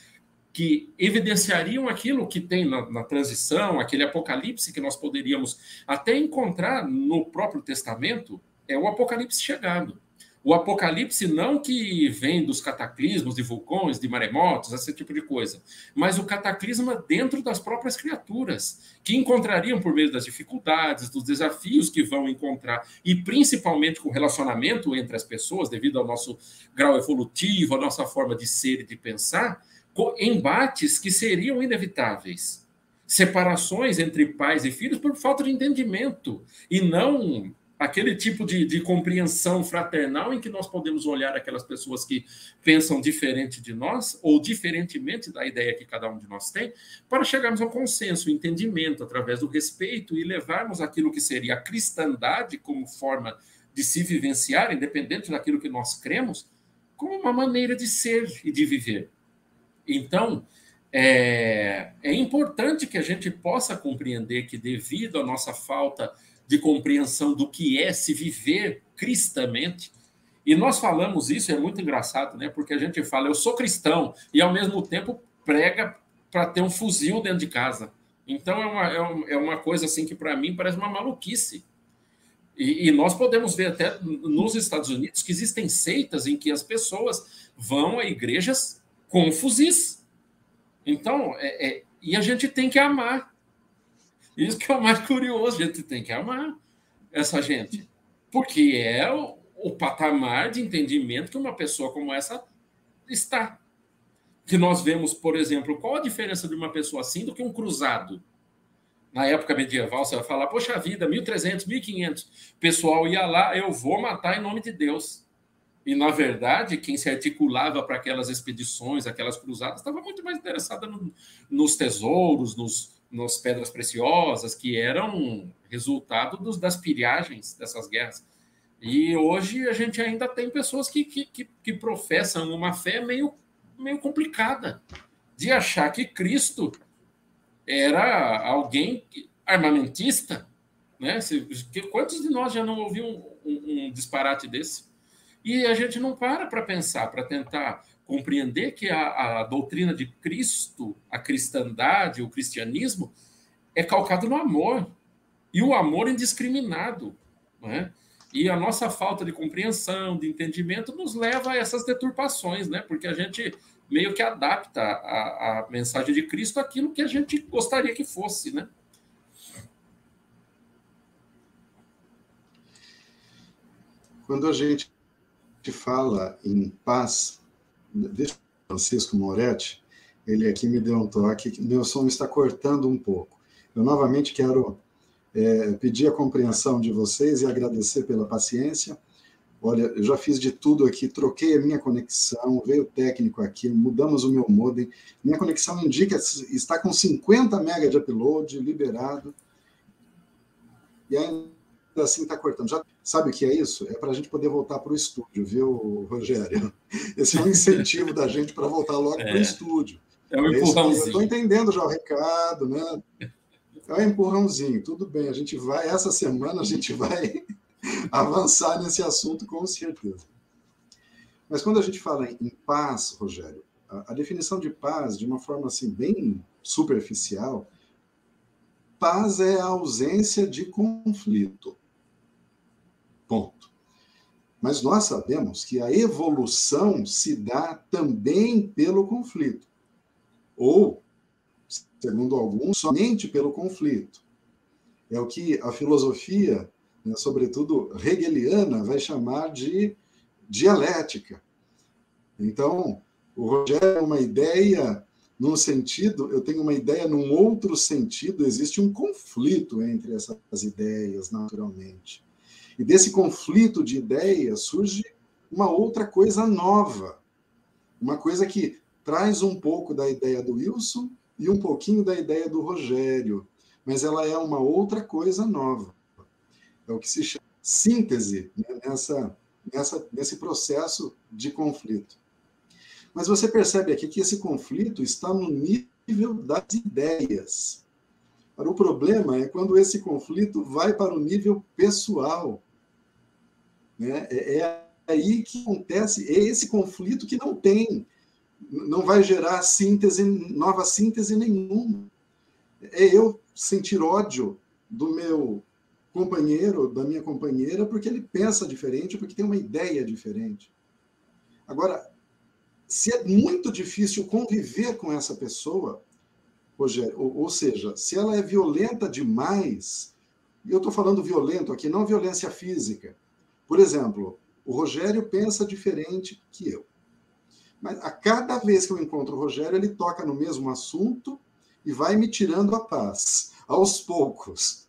que evidenciariam aquilo que tem na, na, transição, aquele apocalipse que nós poderíamos até encontrar no próprio Testamento, é o apocalipse chegado. O apocalipse não que vem dos cataclismos, de vulcões, de maremotos, esse tipo de coisa, mas o cataclisma dentro das próprias criaturas, que encontrariam por meio das dificuldades, dos desafios que vão encontrar, e principalmente com o relacionamento entre as pessoas, devido ao nosso grau evolutivo, à nossa forma de ser e de pensar, embates que seriam inevitáveis. Separações entre pais e filhos por falta de entendimento, e não aquele tipo de, de, compreensão fraternal em que nós podemos olhar aquelas pessoas que pensam diferente de nós, ou diferentemente da ideia que cada um de nós tem, para chegarmos ao consenso, entendimento, através do respeito e levarmos aquilo que seria a cristandade como forma de se vivenciar, independente daquilo que nós cremos, como uma maneira de ser e de viver. Então, é, é importante que a gente possa compreender que, devido à nossa falta compreensão do que é se viver cristamente. E nós falamos isso, é muito engraçado, né? Porque a gente fala, eu sou cristão, e ao mesmo tempo prega para ter um fuzil dentro de casa. Então é uma, é, é uma coisa assim que para mim parece uma maluquice. E, e, nós podemos ver até nos Estados Unidos que existem seitas em que as pessoas vão a igrejas com fuzis. Então, é, é, e a gente tem que amar. Isso que é o mais curioso, a gente tem que amar essa gente. Porque é o, o patamar de entendimento que uma pessoa como essa está. Que nós vemos, por exemplo, qual a diferença de uma pessoa assim do que um cruzado? Na época medieval, você vai falar, poxa vida, 1300, 1500, pessoal ia lá, eu vou matar em nome de Deus. E, na verdade, quem se articulava para aquelas expedições, aquelas cruzadas, estava muito mais interessada no, nos tesouros, nos, nas pedras preciosas, que eram resultado dos, das pilhagens dessas guerras. E hoje a gente ainda tem pessoas que, que, que, que professam uma fé meio, meio complicada, de achar que Cristo era alguém armamentista. Né? Quantos de nós já não ouviu um, um, um disparate desse? E a gente não para para pensar, para tentar compreender que a, a, doutrina de Cristo, a cristandade, o cristianismo, é calcado no amor. E o amor indiscriminado. Né? E a nossa falta de compreensão, de entendimento, nos leva a essas deturpações, né? porque a gente meio que adapta a, a mensagem de Cristo àquilo que a gente gostaria que fosse. Né? Quando a gente fala em paz, Deixa Francisco Moretti, ele aqui me deu um toque, meu som está cortando um pouco. Eu novamente quero é, pedir a compreensão de vocês e agradecer pela paciência. Olha, eu já fiz de tudo aqui, troquei a minha conexão, veio o técnico aqui, mudamos o meu modem. Minha conexão indica está com 50 MB de upload liberado. E ainda assim está cortando. Já sabe o que é isso? É para a gente poder voltar para o estúdio, viu, Rogério? Esse é um incentivo da gente para voltar logo é. para o estúdio. É um empurrãozinho. Eu estou entendendo já o recado, né? É um empurrãozinho, tudo bem. A gente vai, essa semana a gente vai <laughs> avançar nesse assunto com certeza. Mas quando a gente fala em paz, Rogério, a, a definição de paz, de uma forma assim bem superficial, paz é a ausência de conflito. Ponto. Mas nós sabemos que a evolução se dá também pelo conflito. Ou, segundo alguns, somente pelo conflito. É o que a filosofia, né, sobretudo hegeliana, vai chamar de dialética. Então, o Rogério é uma ideia num sentido, eu tenho uma ideia num outro sentido, existe um conflito entre essas ideias, naturalmente. E desse conflito de ideias surge uma outra coisa nova, uma coisa que traz um pouco da ideia do Wilson e um pouquinho da ideia do Rogério, mas ela é uma outra coisa nova. É o que se chama síntese né, nessa, nessa, nesse processo de conflito. Mas você percebe aqui que esse conflito está no nível das ideias. O problema é quando esse conflito vai para o nível pessoal. Né? É, é aí que acontece, é esse conflito que não tem, não vai gerar síntese, nova síntese nenhuma. É eu sentir ódio do meu companheiro, da minha companheira, porque ele pensa diferente, porque tem uma ideia diferente. Agora, se é muito difícil conviver com essa pessoa, Rogério, ou, ou seja, se ela é violenta demais, e eu estou falando violento aqui, não violência física. Por exemplo, o Rogério pensa diferente que eu. Mas a cada vez que eu encontro o Rogério, ele toca no mesmo assunto e vai me tirando a paz, aos poucos.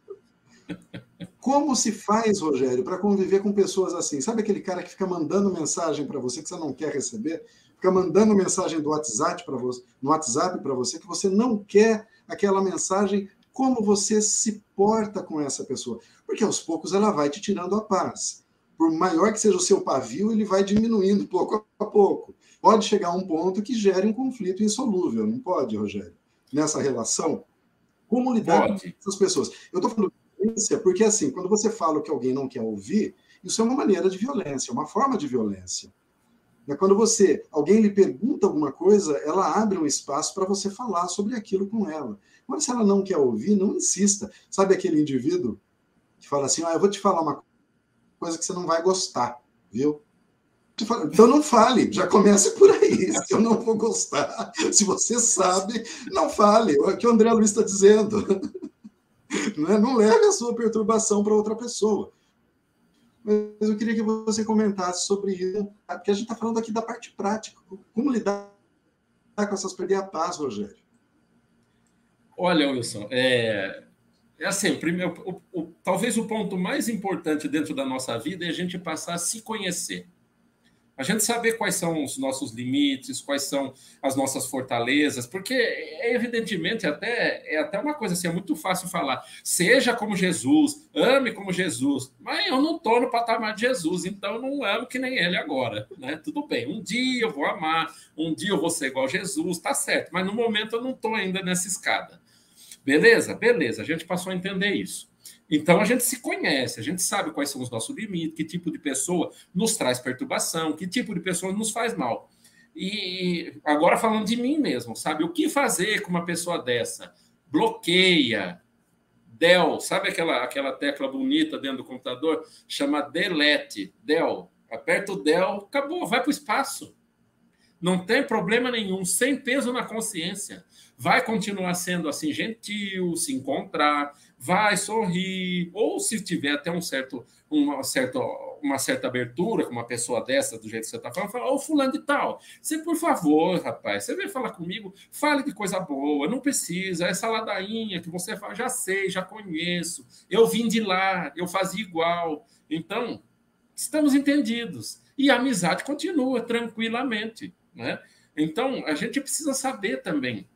Como se faz, Rogério, para conviver com pessoas assim? Sabe aquele cara que fica mandando mensagem para você que você não quer receber? Fica mandando mensagem do WhatsApp para você, no WhatsApp para você que você não quer aquela mensagem, como você se porta com essa pessoa? Porque aos poucos ela vai te tirando a paz. Por maior que seja o seu pavio, ele vai diminuindo pouco a pouco. Pode chegar a um ponto que gere um conflito insolúvel, não pode, Rogério? Nessa relação, como lidar pode. com essas pessoas? Eu estou falando violência porque, assim, quando você fala o que alguém não quer ouvir, isso é uma maneira de violência, é uma forma de violência. É quando você, alguém lhe pergunta alguma coisa, ela abre um espaço para você falar sobre aquilo com ela. Mas se ela não quer ouvir, não insista. Sabe aquele indivíduo que fala assim: ah, eu vou te falar uma coisa que você não vai gostar, viu? Então não fale, já comece por aí. <laughs> Se eu não vou gostar, se você sabe, não fale. É o que o André Luiz está dizendo. <laughs> Não, é? não leve a sua perturbação para outra pessoa mas eu queria que você comentasse sobre isso, porque a gente está falando aqui da parte prática. Como lidar com essas perder a paz, Rogério? Olha, Wilson, é, é assim, primeiro, o, o, talvez o ponto mais importante dentro da nossa vida é a gente passar a se conhecer a gente saber quais são os nossos limites, quais são as nossas fortalezas, porque evidentemente até é até uma coisa assim, é muito fácil falar, seja como Jesus, ame como Jesus, mas eu não estou no patamar de Jesus, então não amo que nem ele agora, né? Tudo bem, um dia eu vou amar, um dia eu vou ser igual a Jesus, tá certo, mas no momento eu não estou ainda nessa escada. Beleza? Beleza, a gente passou a entender isso. Então a gente se conhece, a gente sabe quais são os nossos limites, que tipo de pessoa nos traz perturbação, que tipo de pessoa nos faz mal. E agora falando de mim mesmo, sabe? O que fazer com uma pessoa dessa? Bloqueia. Del, sabe aquela, aquela tecla bonita dentro do computador? Chama delete. Del. Aperta o Del, acabou, vai para o espaço. Não tem problema nenhum, sem peso na consciência. Vai continuar sendo assim gentil, se encontrar, vai sorrir, ou se tiver até um certo, uma, certa, uma certa abertura com uma pessoa dessa, do jeito que você está falando, fala, ô fulano de tal, você, por favor, rapaz, você vem falar comigo, fale de coisa boa, não precisa, essa ladainha que você fala, já sei, já conheço, eu vim de lá, eu fazia igual. Então, estamos entendidos. E a amizade continua tranquilamente, né? Então, a gente precisa saber também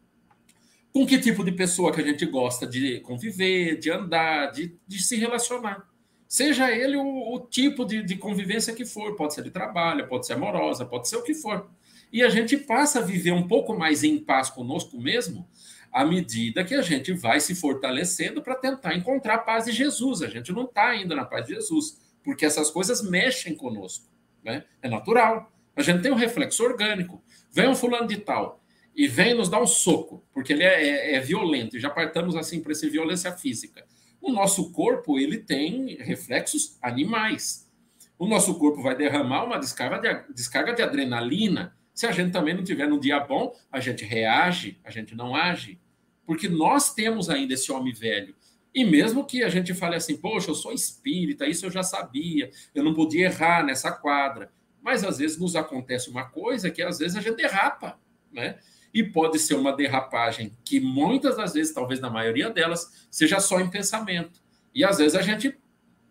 com que tipo de pessoa que a gente gosta de conviver, de andar, de, de se relacionar. Seja ele o, o tipo de, de, convivência que for, pode ser de trabalho, pode ser amorosa, pode ser o que for. E a gente passa a viver um pouco mais em paz conosco mesmo, à medida que a gente vai se fortalecendo para tentar encontrar a paz de Jesus. A gente não está ainda na paz de Jesus, porque essas coisas mexem conosco. Né? É natural. A gente tem um reflexo orgânico. Vem um fulano de tal, e vem nos dar um soco, porque ele é, é, é violento, e já partamos assim para essa violência física. O nosso corpo ele tem reflexos animais. O nosso corpo vai derramar uma descarga de, descarga de adrenalina. Se a gente também não tiver num dia bom, a gente reage, a gente não age. Porque nós temos ainda esse homem velho. E mesmo que a gente fale assim, poxa, eu sou espírita, isso eu já sabia, eu não podia errar nessa quadra. Mas às vezes nos acontece uma coisa que às vezes a gente derrapa, né? E pode ser uma derrapagem que muitas das vezes, talvez na maioria delas, seja só em pensamento. E às vezes a gente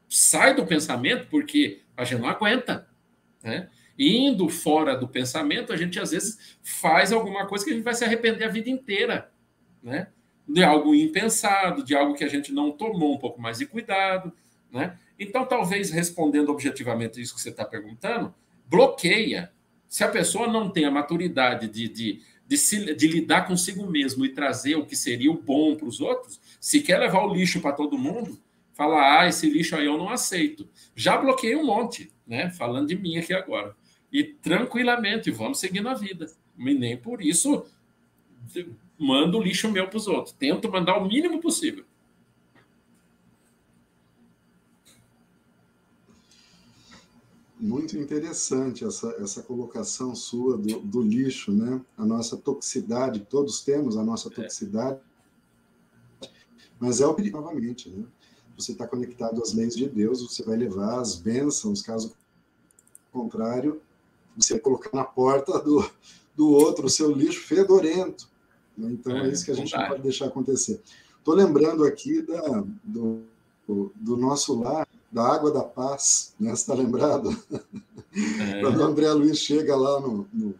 sai do pensamento porque a gente não aguenta, né? Indo fora do pensamento, a gente às vezes faz alguma coisa que a gente vai se arrepender a vida inteira, né? de algo impensado, de algo que a gente não tomou um pouco mais de cuidado, né? Então, talvez respondendo objetivamente isso que você está perguntando, bloqueia. Se a pessoa não tem a maturidade de, de, de, se, de lidar consigo mesmo e trazer o que seria o bom para os outros, se quer levar o lixo para todo mundo, fala, ah, esse lixo aí eu não aceito. Já bloqueei um monte, né? Falando de mim aqui agora. E tranquilamente, vamos seguindo a vida. E nem por isso mando o lixo meu para os outros. Tento mandar o mínimo possível. Muito interessante essa, essa colocação sua do, do lixo, né? A nossa toxicidade, todos temos a nossa é. toxicidade, é. mas é o perigo novamente, né? Você está conectado às leis de Deus, você vai levar as bênçãos, caso contrário, você vai colocar na porta do, do outro o seu lixo fedorento. Né? Então, é, é, isso que a gente não pode deixar acontecer. Estou lembrando aqui da, do, do nosso lar, da Água da Paz, né? Você está lembrado? É. Quando o André Luiz chega lá no, no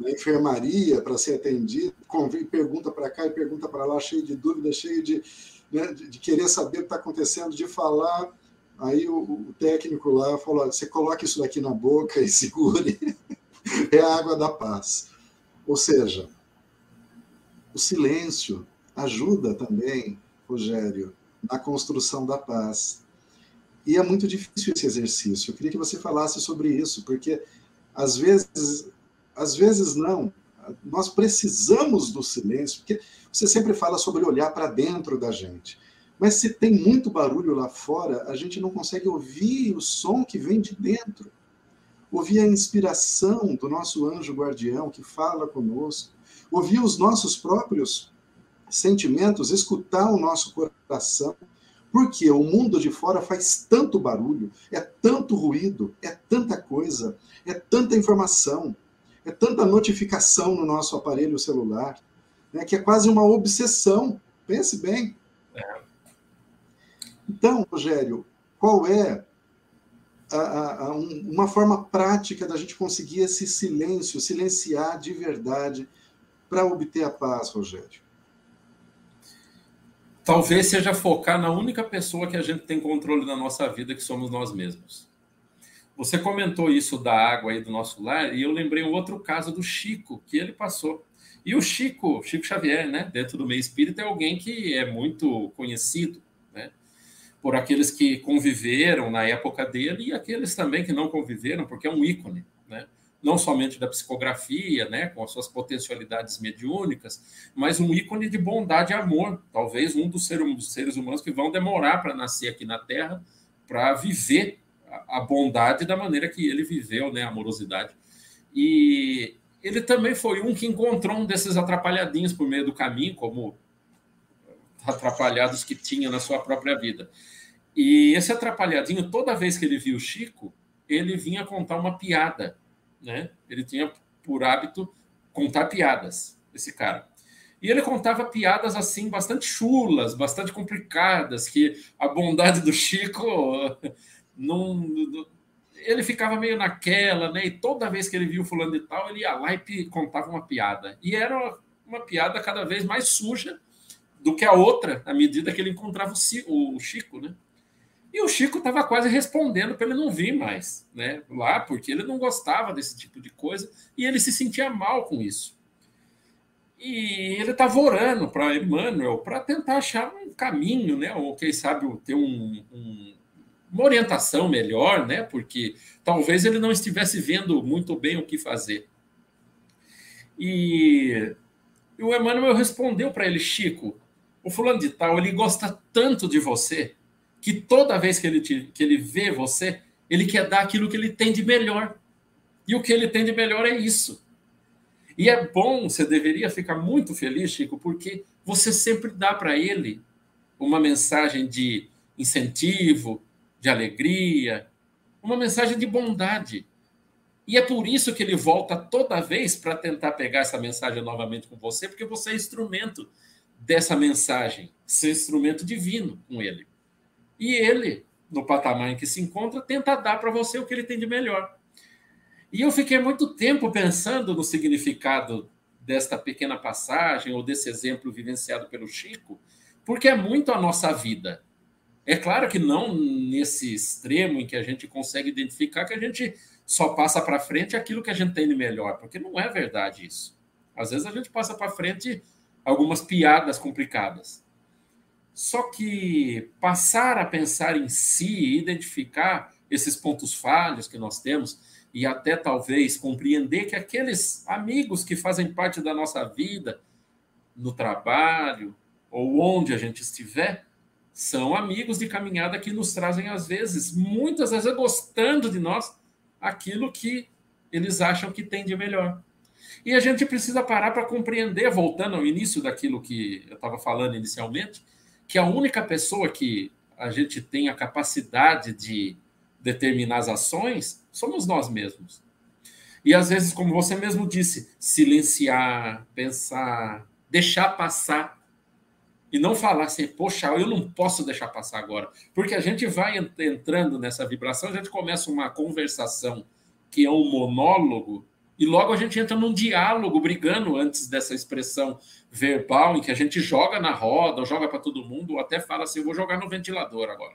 na enfermaria para ser atendido, convém, pergunta para cá e pergunta para lá, cheio de dúvidas, cheio de, né, de, querer saber o que está acontecendo, de falar. Aí o, o, técnico lá falou: você coloca isso daqui na boca e <laughs> segure. é a água da paz. Ou seja, o silêncio ajuda também, Rogério, na construção da paz. E é muito difícil esse exercício. Eu queria que você falasse sobre isso, porque às vezes, às vezes não. Nós precisamos do silêncio, porque você sempre fala sobre olhar para dentro da gente. Mas se tem muito barulho lá fora, a gente não consegue ouvir o som que vem de dentro. Ouvir a inspiração do nosso anjo guardião que fala conosco ouvir os nossos próprios sentimentos, escutar o nosso coração, porque o mundo de fora faz tanto barulho, é tanto ruído, é tanta coisa, é tanta informação, é tanta notificação no nosso aparelho celular, né, que é quase uma obsessão. Pense bem. É. Então, Rogério, qual é a, a, a, uma forma prática da gente conseguir esse silêncio, silenciar de verdade para obter a paz, Rogério? Talvez seja focar na única pessoa que a gente tem controle da nossa vida, que somos nós mesmos. Você comentou isso da água aí do nosso lar, e eu lembrei um outro caso do Chico, que ele passou. E o Chico, Chico Xavier, né, dentro do meio espírita, é alguém que é muito conhecido, né, por aqueles que conviveram na época dele e aqueles também que não conviveram, porque é um ícone, não somente da psicografia, né, com as suas potencialidades mediúnicas, mas um ícone de bondade e amor, talvez um dos seres humanos que vão demorar para nascer aqui na Terra, para viver a bondade da maneira que ele viveu, né, a amorosidade. E ele também foi um que encontrou um desses atrapalhadinhos por meio do caminho, como atrapalhados que tinha na sua própria vida. E esse atrapalhadinho, toda vez que ele viu o Chico, ele vinha contar uma piada né? Ele tinha por hábito contar piadas, esse cara. E ele contava piadas assim bastante chulas, bastante complicadas, que a bondade do Chico <laughs> não, ele ficava meio naquela, né? E toda vez que ele via o fulano de tal, ele ia lá e contava uma piada. E era uma piada cada vez mais suja do que a outra, à medida que ele encontrava o Chico, né? E o Chico estava quase respondendo para ele não vir mais, né? Lá, porque ele não gostava desse tipo de coisa e ele se sentia mal com isso. E ele estava orando para Emmanuel para tentar achar um caminho, né? Ou quem sabe ter um, um, uma orientação melhor, né? Porque talvez ele não estivesse vendo muito bem o que fazer. E, e o Emmanuel respondeu para ele, Chico, o fulano de tal, ele gosta tanto de você que toda vez que ele, te, que ele vê você, ele quer dar aquilo que ele tem de melhor. E o que ele tem de melhor é isso. E é bom, você deveria ficar muito feliz, Chico, porque você sempre dá para ele uma mensagem de incentivo, de alegria, uma mensagem de bondade. E é por isso que ele volta toda vez para tentar pegar essa mensagem novamente com você, porque você é instrumento dessa mensagem, ser instrumento divino com ele. E ele, no patamar em que se encontra, tenta dar para você o que ele tem de melhor. E eu fiquei muito tempo pensando no significado desta pequena passagem ou desse exemplo vivenciado pelo Chico, porque é muito a nossa vida. É claro que não nesse extremo em que a gente consegue identificar que a gente só passa para frente aquilo que a gente tem de melhor, porque não é verdade isso. Às vezes a gente passa para frente algumas piadas complicadas. Só que passar a pensar em si, identificar esses pontos falhos que nós temos e até talvez compreender que aqueles amigos que fazem parte da nossa vida, no trabalho ou onde a gente estiver, são amigos de caminhada que nos trazem, às vezes, muitas vezes gostando de nós, aquilo que eles acham que tem de melhor. E a gente precisa parar para compreender, voltando ao início daquilo que eu estava falando inicialmente, que a única pessoa que a gente tem a capacidade de determinar as ações somos nós mesmos. E às vezes, como você mesmo disse, silenciar, pensar, deixar passar. E não falar assim, poxa, eu não posso deixar passar agora. Porque a gente vai entrando nessa vibração, a gente começa uma conversação que é um monólogo e logo a gente entra num diálogo, brigando antes dessa expressão verbal, em que a gente joga na roda, joga para todo mundo, ou até fala assim: eu vou jogar no ventilador agora.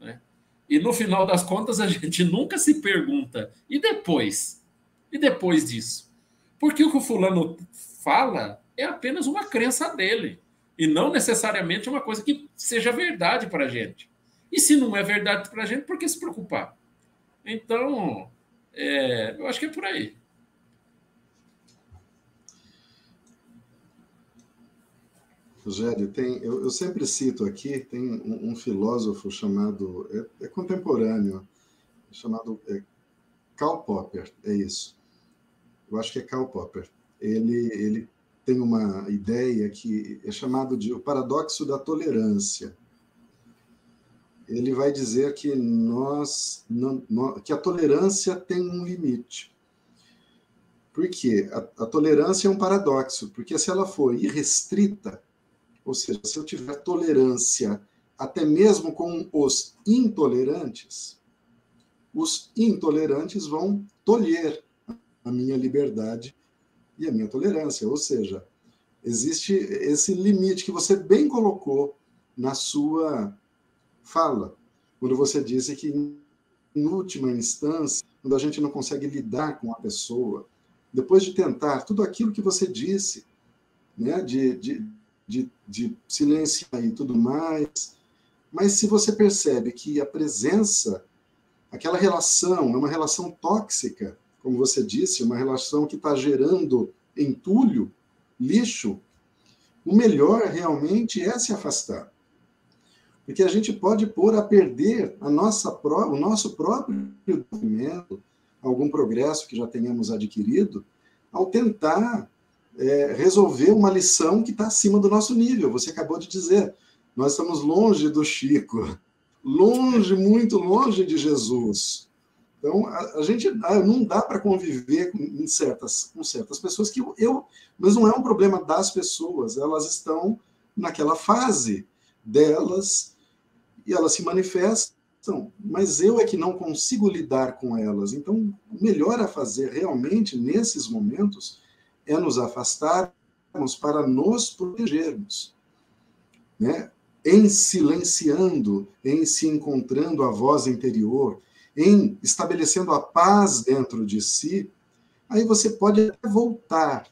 Né? E no final das contas, a <laughs> gente nunca se pergunta: e depois? E depois disso? Porque o que o fulano fala é apenas uma crença dele, e não necessariamente uma coisa que seja verdade para a gente. E se não é verdade para a gente, por que se preocupar? Então, é, eu acho que é por aí. Rogério, tem, eu, eu, sempre cito aqui, tem um, um filósofo chamado, é, é, contemporâneo, chamado é, Karl Popper, é isso. Eu acho que é Karl Popper. Ele, ele tem uma ideia que é chamado de o paradoxo da tolerância. Ele vai dizer que nós, não, nós que a tolerância tem um limite. Por quê? A, a tolerância é um paradoxo, porque se ela for irrestrita, ou seja, se eu tiver tolerância até mesmo com os intolerantes, os intolerantes vão tolher a minha liberdade e a minha tolerância. Ou seja, existe esse limite que você bem colocou na sua fala, quando você disse que, em última instância, quando a gente não consegue lidar com a pessoa, depois de tentar tudo aquilo que você disse, né, de, de de, de silenciar e tudo mais. Mas se você percebe que a presença, aquela relação, é uma relação tóxica, como você disse, uma relação que está gerando entulho, lixo, o melhor realmente é se afastar. Porque a gente pode pôr a perder a nossa o nosso próprio movimento, algum progresso que já tenhamos adquirido, ao tentar é, resolver uma lição que está acima do nosso nível. Você acabou de dizer, nós estamos longe do Chico, longe, muito longe de Jesus. Então, a, a gente não dá para conviver com certas, com certas pessoas que eu, mas não é um problema das pessoas, elas estão naquela fase delas e elas se manifestam, mas eu é que não consigo lidar com elas. Então, o melhor a fazer realmente nesses momentos é nos afastarmos para nos protegermos. Né? Em silenciando, em se encontrando a voz interior, em estabelecendo a paz dentro de si, aí você pode voltar,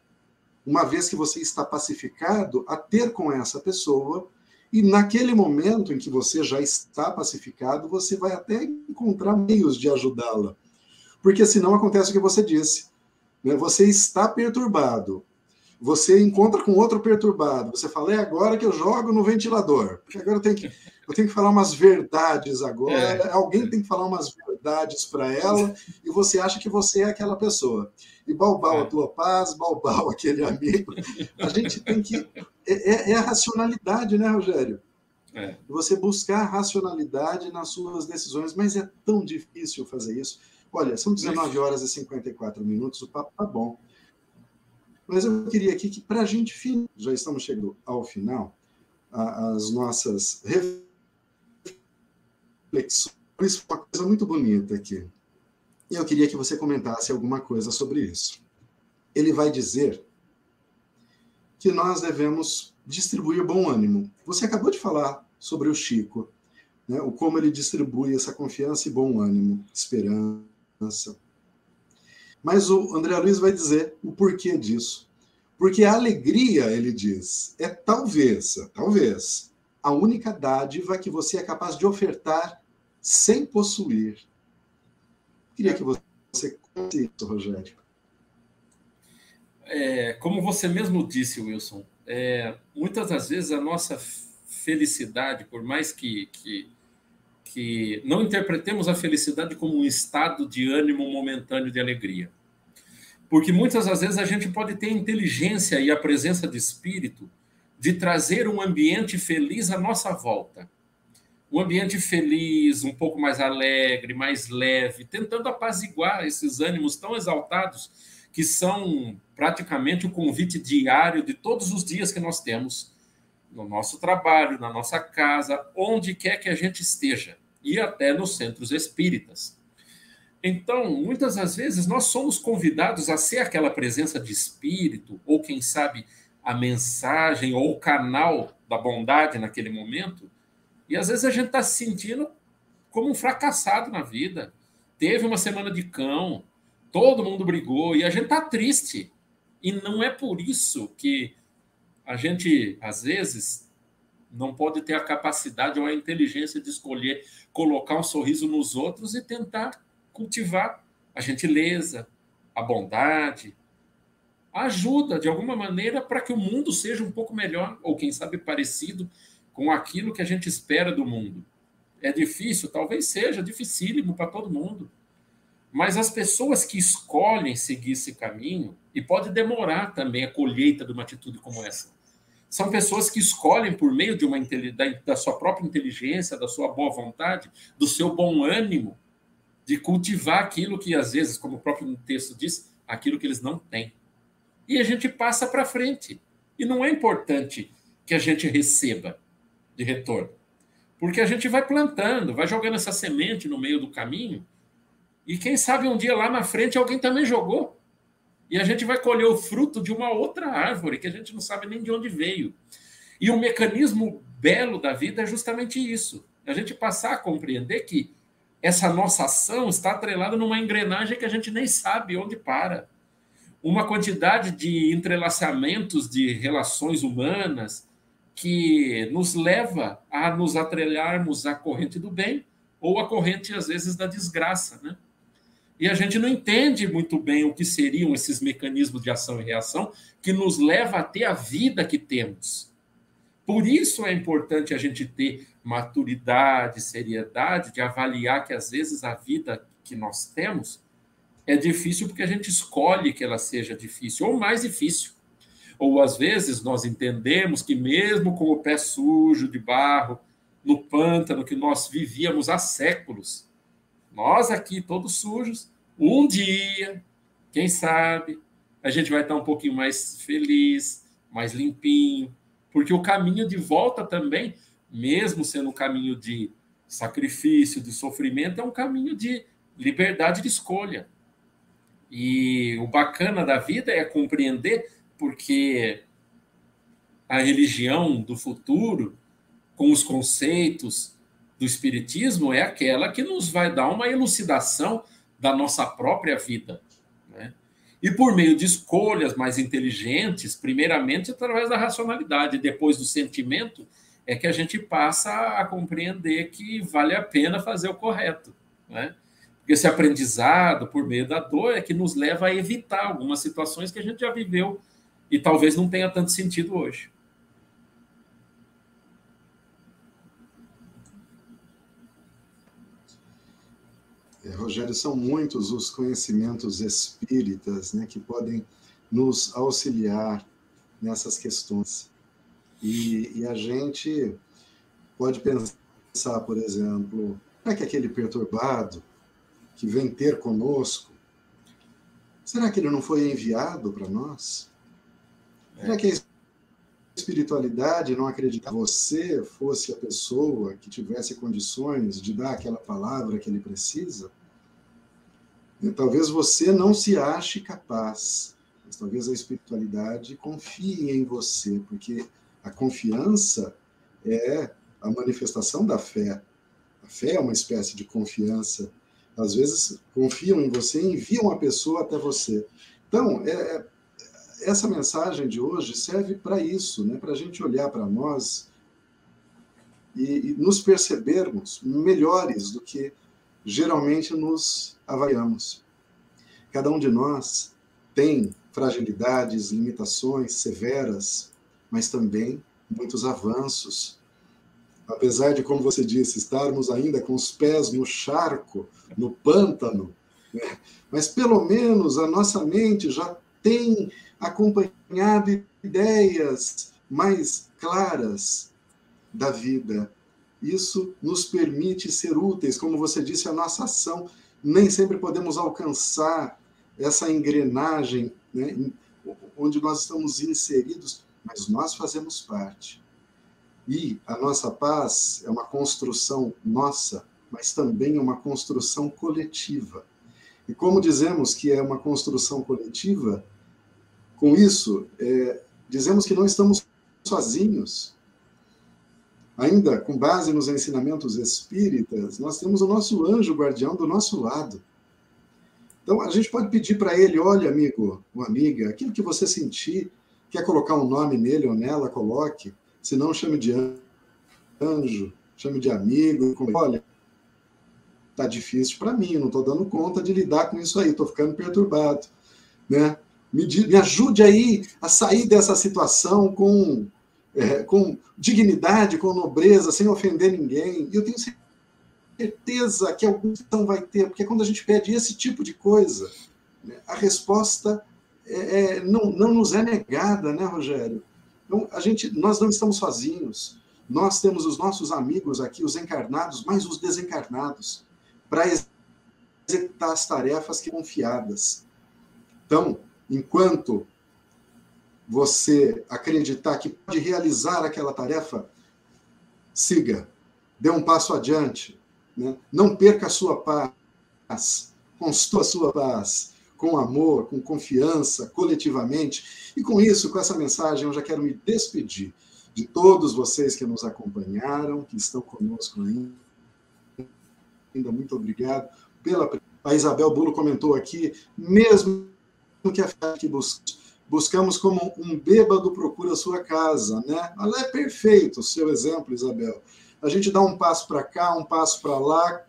uma vez que você está pacificado, a ter com essa pessoa, e naquele momento em que você já está pacificado, você vai até encontrar meios de ajudá-la. Porque senão acontece o que você disse né? Você está perturbado. Você encontra com outro perturbado. Você fala, é agora que eu jogo no ventilador. Porque agora eu tenho que, eu tenho que falar umas verdades agora. É. Alguém tem que falar umas verdades para ela e você acha que você é aquela pessoa. E balbal é. a tua paz, balbal <laughs> aquele amigo. A gente tem que. É, é, é a racionalidade, né, Rogério? é. você buscar racionalidade nas suas decisões, mas é tão difícil fazer isso. Olha, são 19 horas e 54 minutos, o papo tá bom. Mas eu queria aqui que, para a gente, já estamos chegando ao final, as nossas reflexões, uma coisa muito bonita aqui. E eu queria que você comentasse alguma coisa sobre isso. Ele vai dizer que nós devemos distribuir bom ânimo. Você acabou de falar sobre o Chico, né, o como ele distribui essa confiança e bom ânimo, esperança. Mas o André Luiz vai dizer o porquê disso. Porque a alegria, ele diz, é talvez, talvez, a única dádiva que você é capaz de ofertar sem possuir. Queria que você contasse isso, Rogério é, como você mesmo disse, Wilson, é, muitas das vezes a nossa felicidade, por mais que, que, que não interpretemos a felicidade como um estado de ânimo momentâneo de alegria, porque muitas das vezes a gente pode ter inteligência e a presença de espírito de trazer um ambiente feliz à nossa volta. Um ambiente feliz, um pouco mais alegre, mais leve, tentando apaziguar esses ânimos tão exaltados que são praticamente o convite diário de todos os dias que nós temos no nosso trabalho, na nossa casa, onde quer que a gente esteja, e até nos centros espíritas. Então, muitas das vezes, nós somos convidados a ser aquela presença de espírito, ou quem sabe a mensagem ou o canal da bondade naquele momento, e às vezes a gente está se sentindo como um fracassado na vida. Teve uma semana de cão, todo mundo brigou e a gente tá triste. E não é por isso que a gente, às vezes, não pode ter a capacidade ou a inteligência de escolher colocar um sorriso nos outros e tentar cultivar a gentileza, a bondade, a ajuda de alguma maneira para que o mundo seja um pouco melhor, ou quem sabe parecido com aquilo que a gente espera do mundo. É difícil, talvez seja dificílimo para todo mundo. Mas as pessoas que escolhem seguir esse caminho, e pode demorar também a colheita de uma atitude como essa, são pessoas que escolhem por meio de uma da, da sua própria inteligência, da sua boa vontade, do seu bom ânimo, de cultivar aquilo que às vezes, como o próprio texto diz, aquilo que eles não têm. E a gente passa para frente. E não é importante que a gente receba de retorno. Porque a gente vai plantando, vai jogando essa semente no meio do caminho e quem sabe um dia lá na frente alguém também jogou. E a gente vai colher o fruto de uma outra árvore que a gente não sabe nem de onde veio. E o mecanismo belo da vida é justamente isso. A gente passar a compreender que essa nossa ação está atrelada numa engrenagem que a gente nem sabe onde para. Uma quantidade de entrelaçamentos de relações humanas que nos leva a nos atrelharmos à corrente do bem ou à corrente, às vezes, da desgraça, né? E a gente não entende muito bem o que seriam esses mecanismos de ação e reação que nos leva a ter a vida que temos. Por isso é importante a gente ter maturidade, seriedade, de avaliar que às vezes a vida que nós temos é difícil porque a gente escolhe que ela seja difícil, ou mais difícil. Ou às vezes nós entendemos que, mesmo com o pé sujo de barro, no pântano que nós vivíamos há séculos, nós aqui, todos sujos, um dia, quem sabe, a gente vai estar um pouquinho mais feliz, mais limpinho, porque o caminho de volta também, mesmo sendo um caminho de sacrifício, de sofrimento, é um caminho de liberdade de escolha. E o bacana da vida é compreender porque a religião do futuro, com os conceitos, do Espiritismo é aquela que nos vai dar uma elucidação da nossa própria vida. Né? E por meio de escolhas mais inteligentes, primeiramente através da racionalidade, depois do sentimento, é que a gente passa a compreender que vale a pena fazer o correto. Né? Esse aprendizado por meio da dor é que nos leva a evitar algumas situações que a gente já viveu e talvez não tenha tanto sentido hoje. É, Rogério, são muitos os conhecimentos espíritas né, que podem nos auxiliar nessas questões. E, e a gente pode pensar, por exemplo, será que aquele perturbado que vem ter conosco, será que ele não foi enviado para nós? Será que a espiritualidade não acredita que você fosse a pessoa que tivesse condições de dar aquela palavra que ele precisa? E talvez você não se ache capaz, mas talvez a espiritualidade confie em você, porque a confiança é a manifestação da fé. A fé é uma espécie de confiança. Às vezes confiam em você e enviam a pessoa até você. Então, é, é essa mensagem de hoje serve para isso, né? para a gente olhar para nós e, e, nos percebermos melhores do que geralmente nos avaliamos. Cada um de nós tem fragilidades, limitações severas, mas também muitos avanços. Apesar de, como você disse, estarmos ainda com os pés no charco, no pântano, né? mas pelo menos a nossa mente já tem acompanhado ideias mais claras da vida. Isso nos permite ser úteis, como você disse, a nossa ação. Nem sempre podemos alcançar essa engrenagem né, onde nós estamos inseridos, mas nós fazemos parte. E a nossa paz é uma construção nossa, mas também é uma construção coletiva. E como dizemos que é uma construção coletiva, com isso, é, dizemos que não estamos sozinhos. Ainda com base nos ensinamentos espíritas, nós temos o nosso anjo guardião do nosso lado. Então, a gente pode pedir para ele: olha, amigo ou amiga, aquilo que você sentir, quer colocar um nome nele ou nela, coloque. Se não, chame de anjo, chame de amigo. Olha, tá difícil para mim, não estou dando conta de lidar com isso aí, estou ficando perturbado. Né? Me, me, ajude aí a sair dessa situação com, é, com dignidade, com nobreza, sem ofender ninguém. E eu tenho certeza que alguma questão vai ter, porque quando a gente pede esse tipo de coisa, né, a resposta é, é, não, não nos é negada, né, Rogério? Então, a gente, nós não estamos sozinhos. Nós temos os nossos amigos aqui, os encarnados, mais os desencarnados, para executar as tarefas que confiadas. Então, enquanto você acreditar que pode realizar aquela tarefa, siga, dê um passo adiante, né? Não perca a sua paz, construa a sua paz com amor, com confiança, coletivamente. E com isso, com essa mensagem, eu já quero me despedir de todos vocês que nos acompanharam, que estão conosco ainda. Muito obrigado pela. A Isabel Bulo comentou aqui, mesmo que a que buscamos como um bêbado procura sua casa, né? Ela é perfeito, o seu exemplo, Isabel a gente dá um passo para cá, um passo para lá,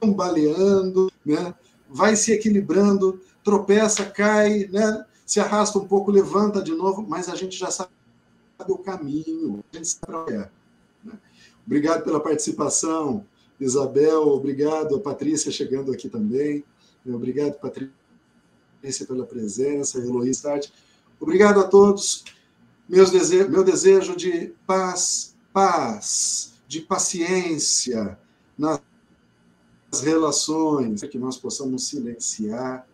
cambaleando, né? vai se equilibrando, tropeça, cai, né? se arrasta um pouco, levanta de novo, mas a gente já sabe o caminho, a gente sabe onde é. Né? Obrigado pela participação, Isabel, obrigado, Patrícia chegando aqui também, obrigado, Patrícia, pela presença, Heloísa Tati. Obrigado a todos. Meus dese... Meu desejo de paz, paz, de paciência nas relações, que nós possamos silenciar,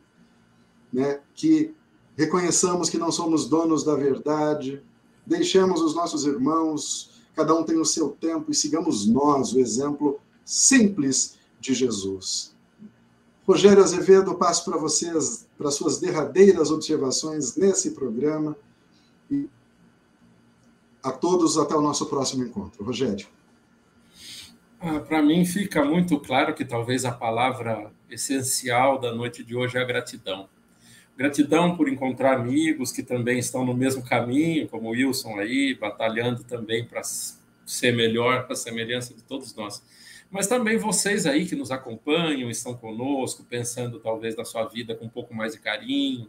né? que reconheçamos que não somos donos da verdade, deixemos os nossos irmãos, cada um tem o seu tempo, e sigamos nós o exemplo simples de Jesus. Rogério Azevedo, passo para vocês, para suas derradeiras observações nesse programa. E a todos, até o nosso próximo encontro. Rogério. Ah, Para mim fica muito claro que talvez a palavra essencial da noite de hoje é a gratidão. Gratidão por encontrar amigos que também estão no mesmo caminho, como o Wilson aí, batalhando também para ser melhor, para a semelhança de todos nós. Mas também vocês aí que nos acompanham, estão conosco, pensando talvez na sua vida com um pouco mais de carinho,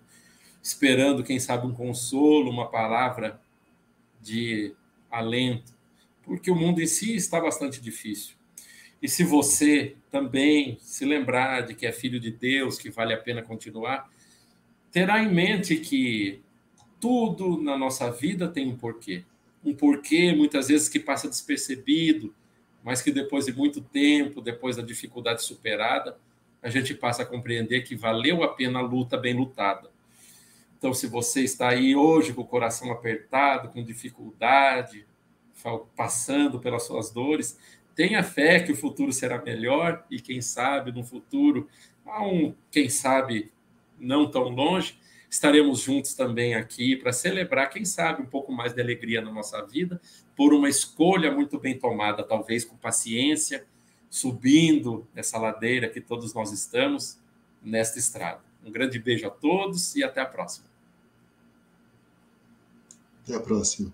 esperando, quem sabe, um consolo, uma palavra de alento, porque o mundo em si está bastante difícil. E se você também se lembrar de que é filho de Deus, que vale a pena continuar, terá em mente que tudo na nossa vida tem um porquê. um porquê, muitas vezes que passa despercebido, mas que depois de muito tempo, depois da dificuldade superada, a gente passa a compreender que valeu a pena a luta bem lutada. Então, se você está aí hoje com o coração apertado, com dificuldade, passando pelas suas dores, tenha fé que o futuro será melhor e quem sabe no futuro, há um, quem sabe não tão longe, estaremos juntos também aqui para celebrar, quem sabe, um pouco mais de alegria na nossa vida, por uma escolha muito bem tomada, talvez com paciência, subindo essa ladeira que todos nós estamos nesta estrada. Um grande beijo a todos e até a próxima. Até a próxima.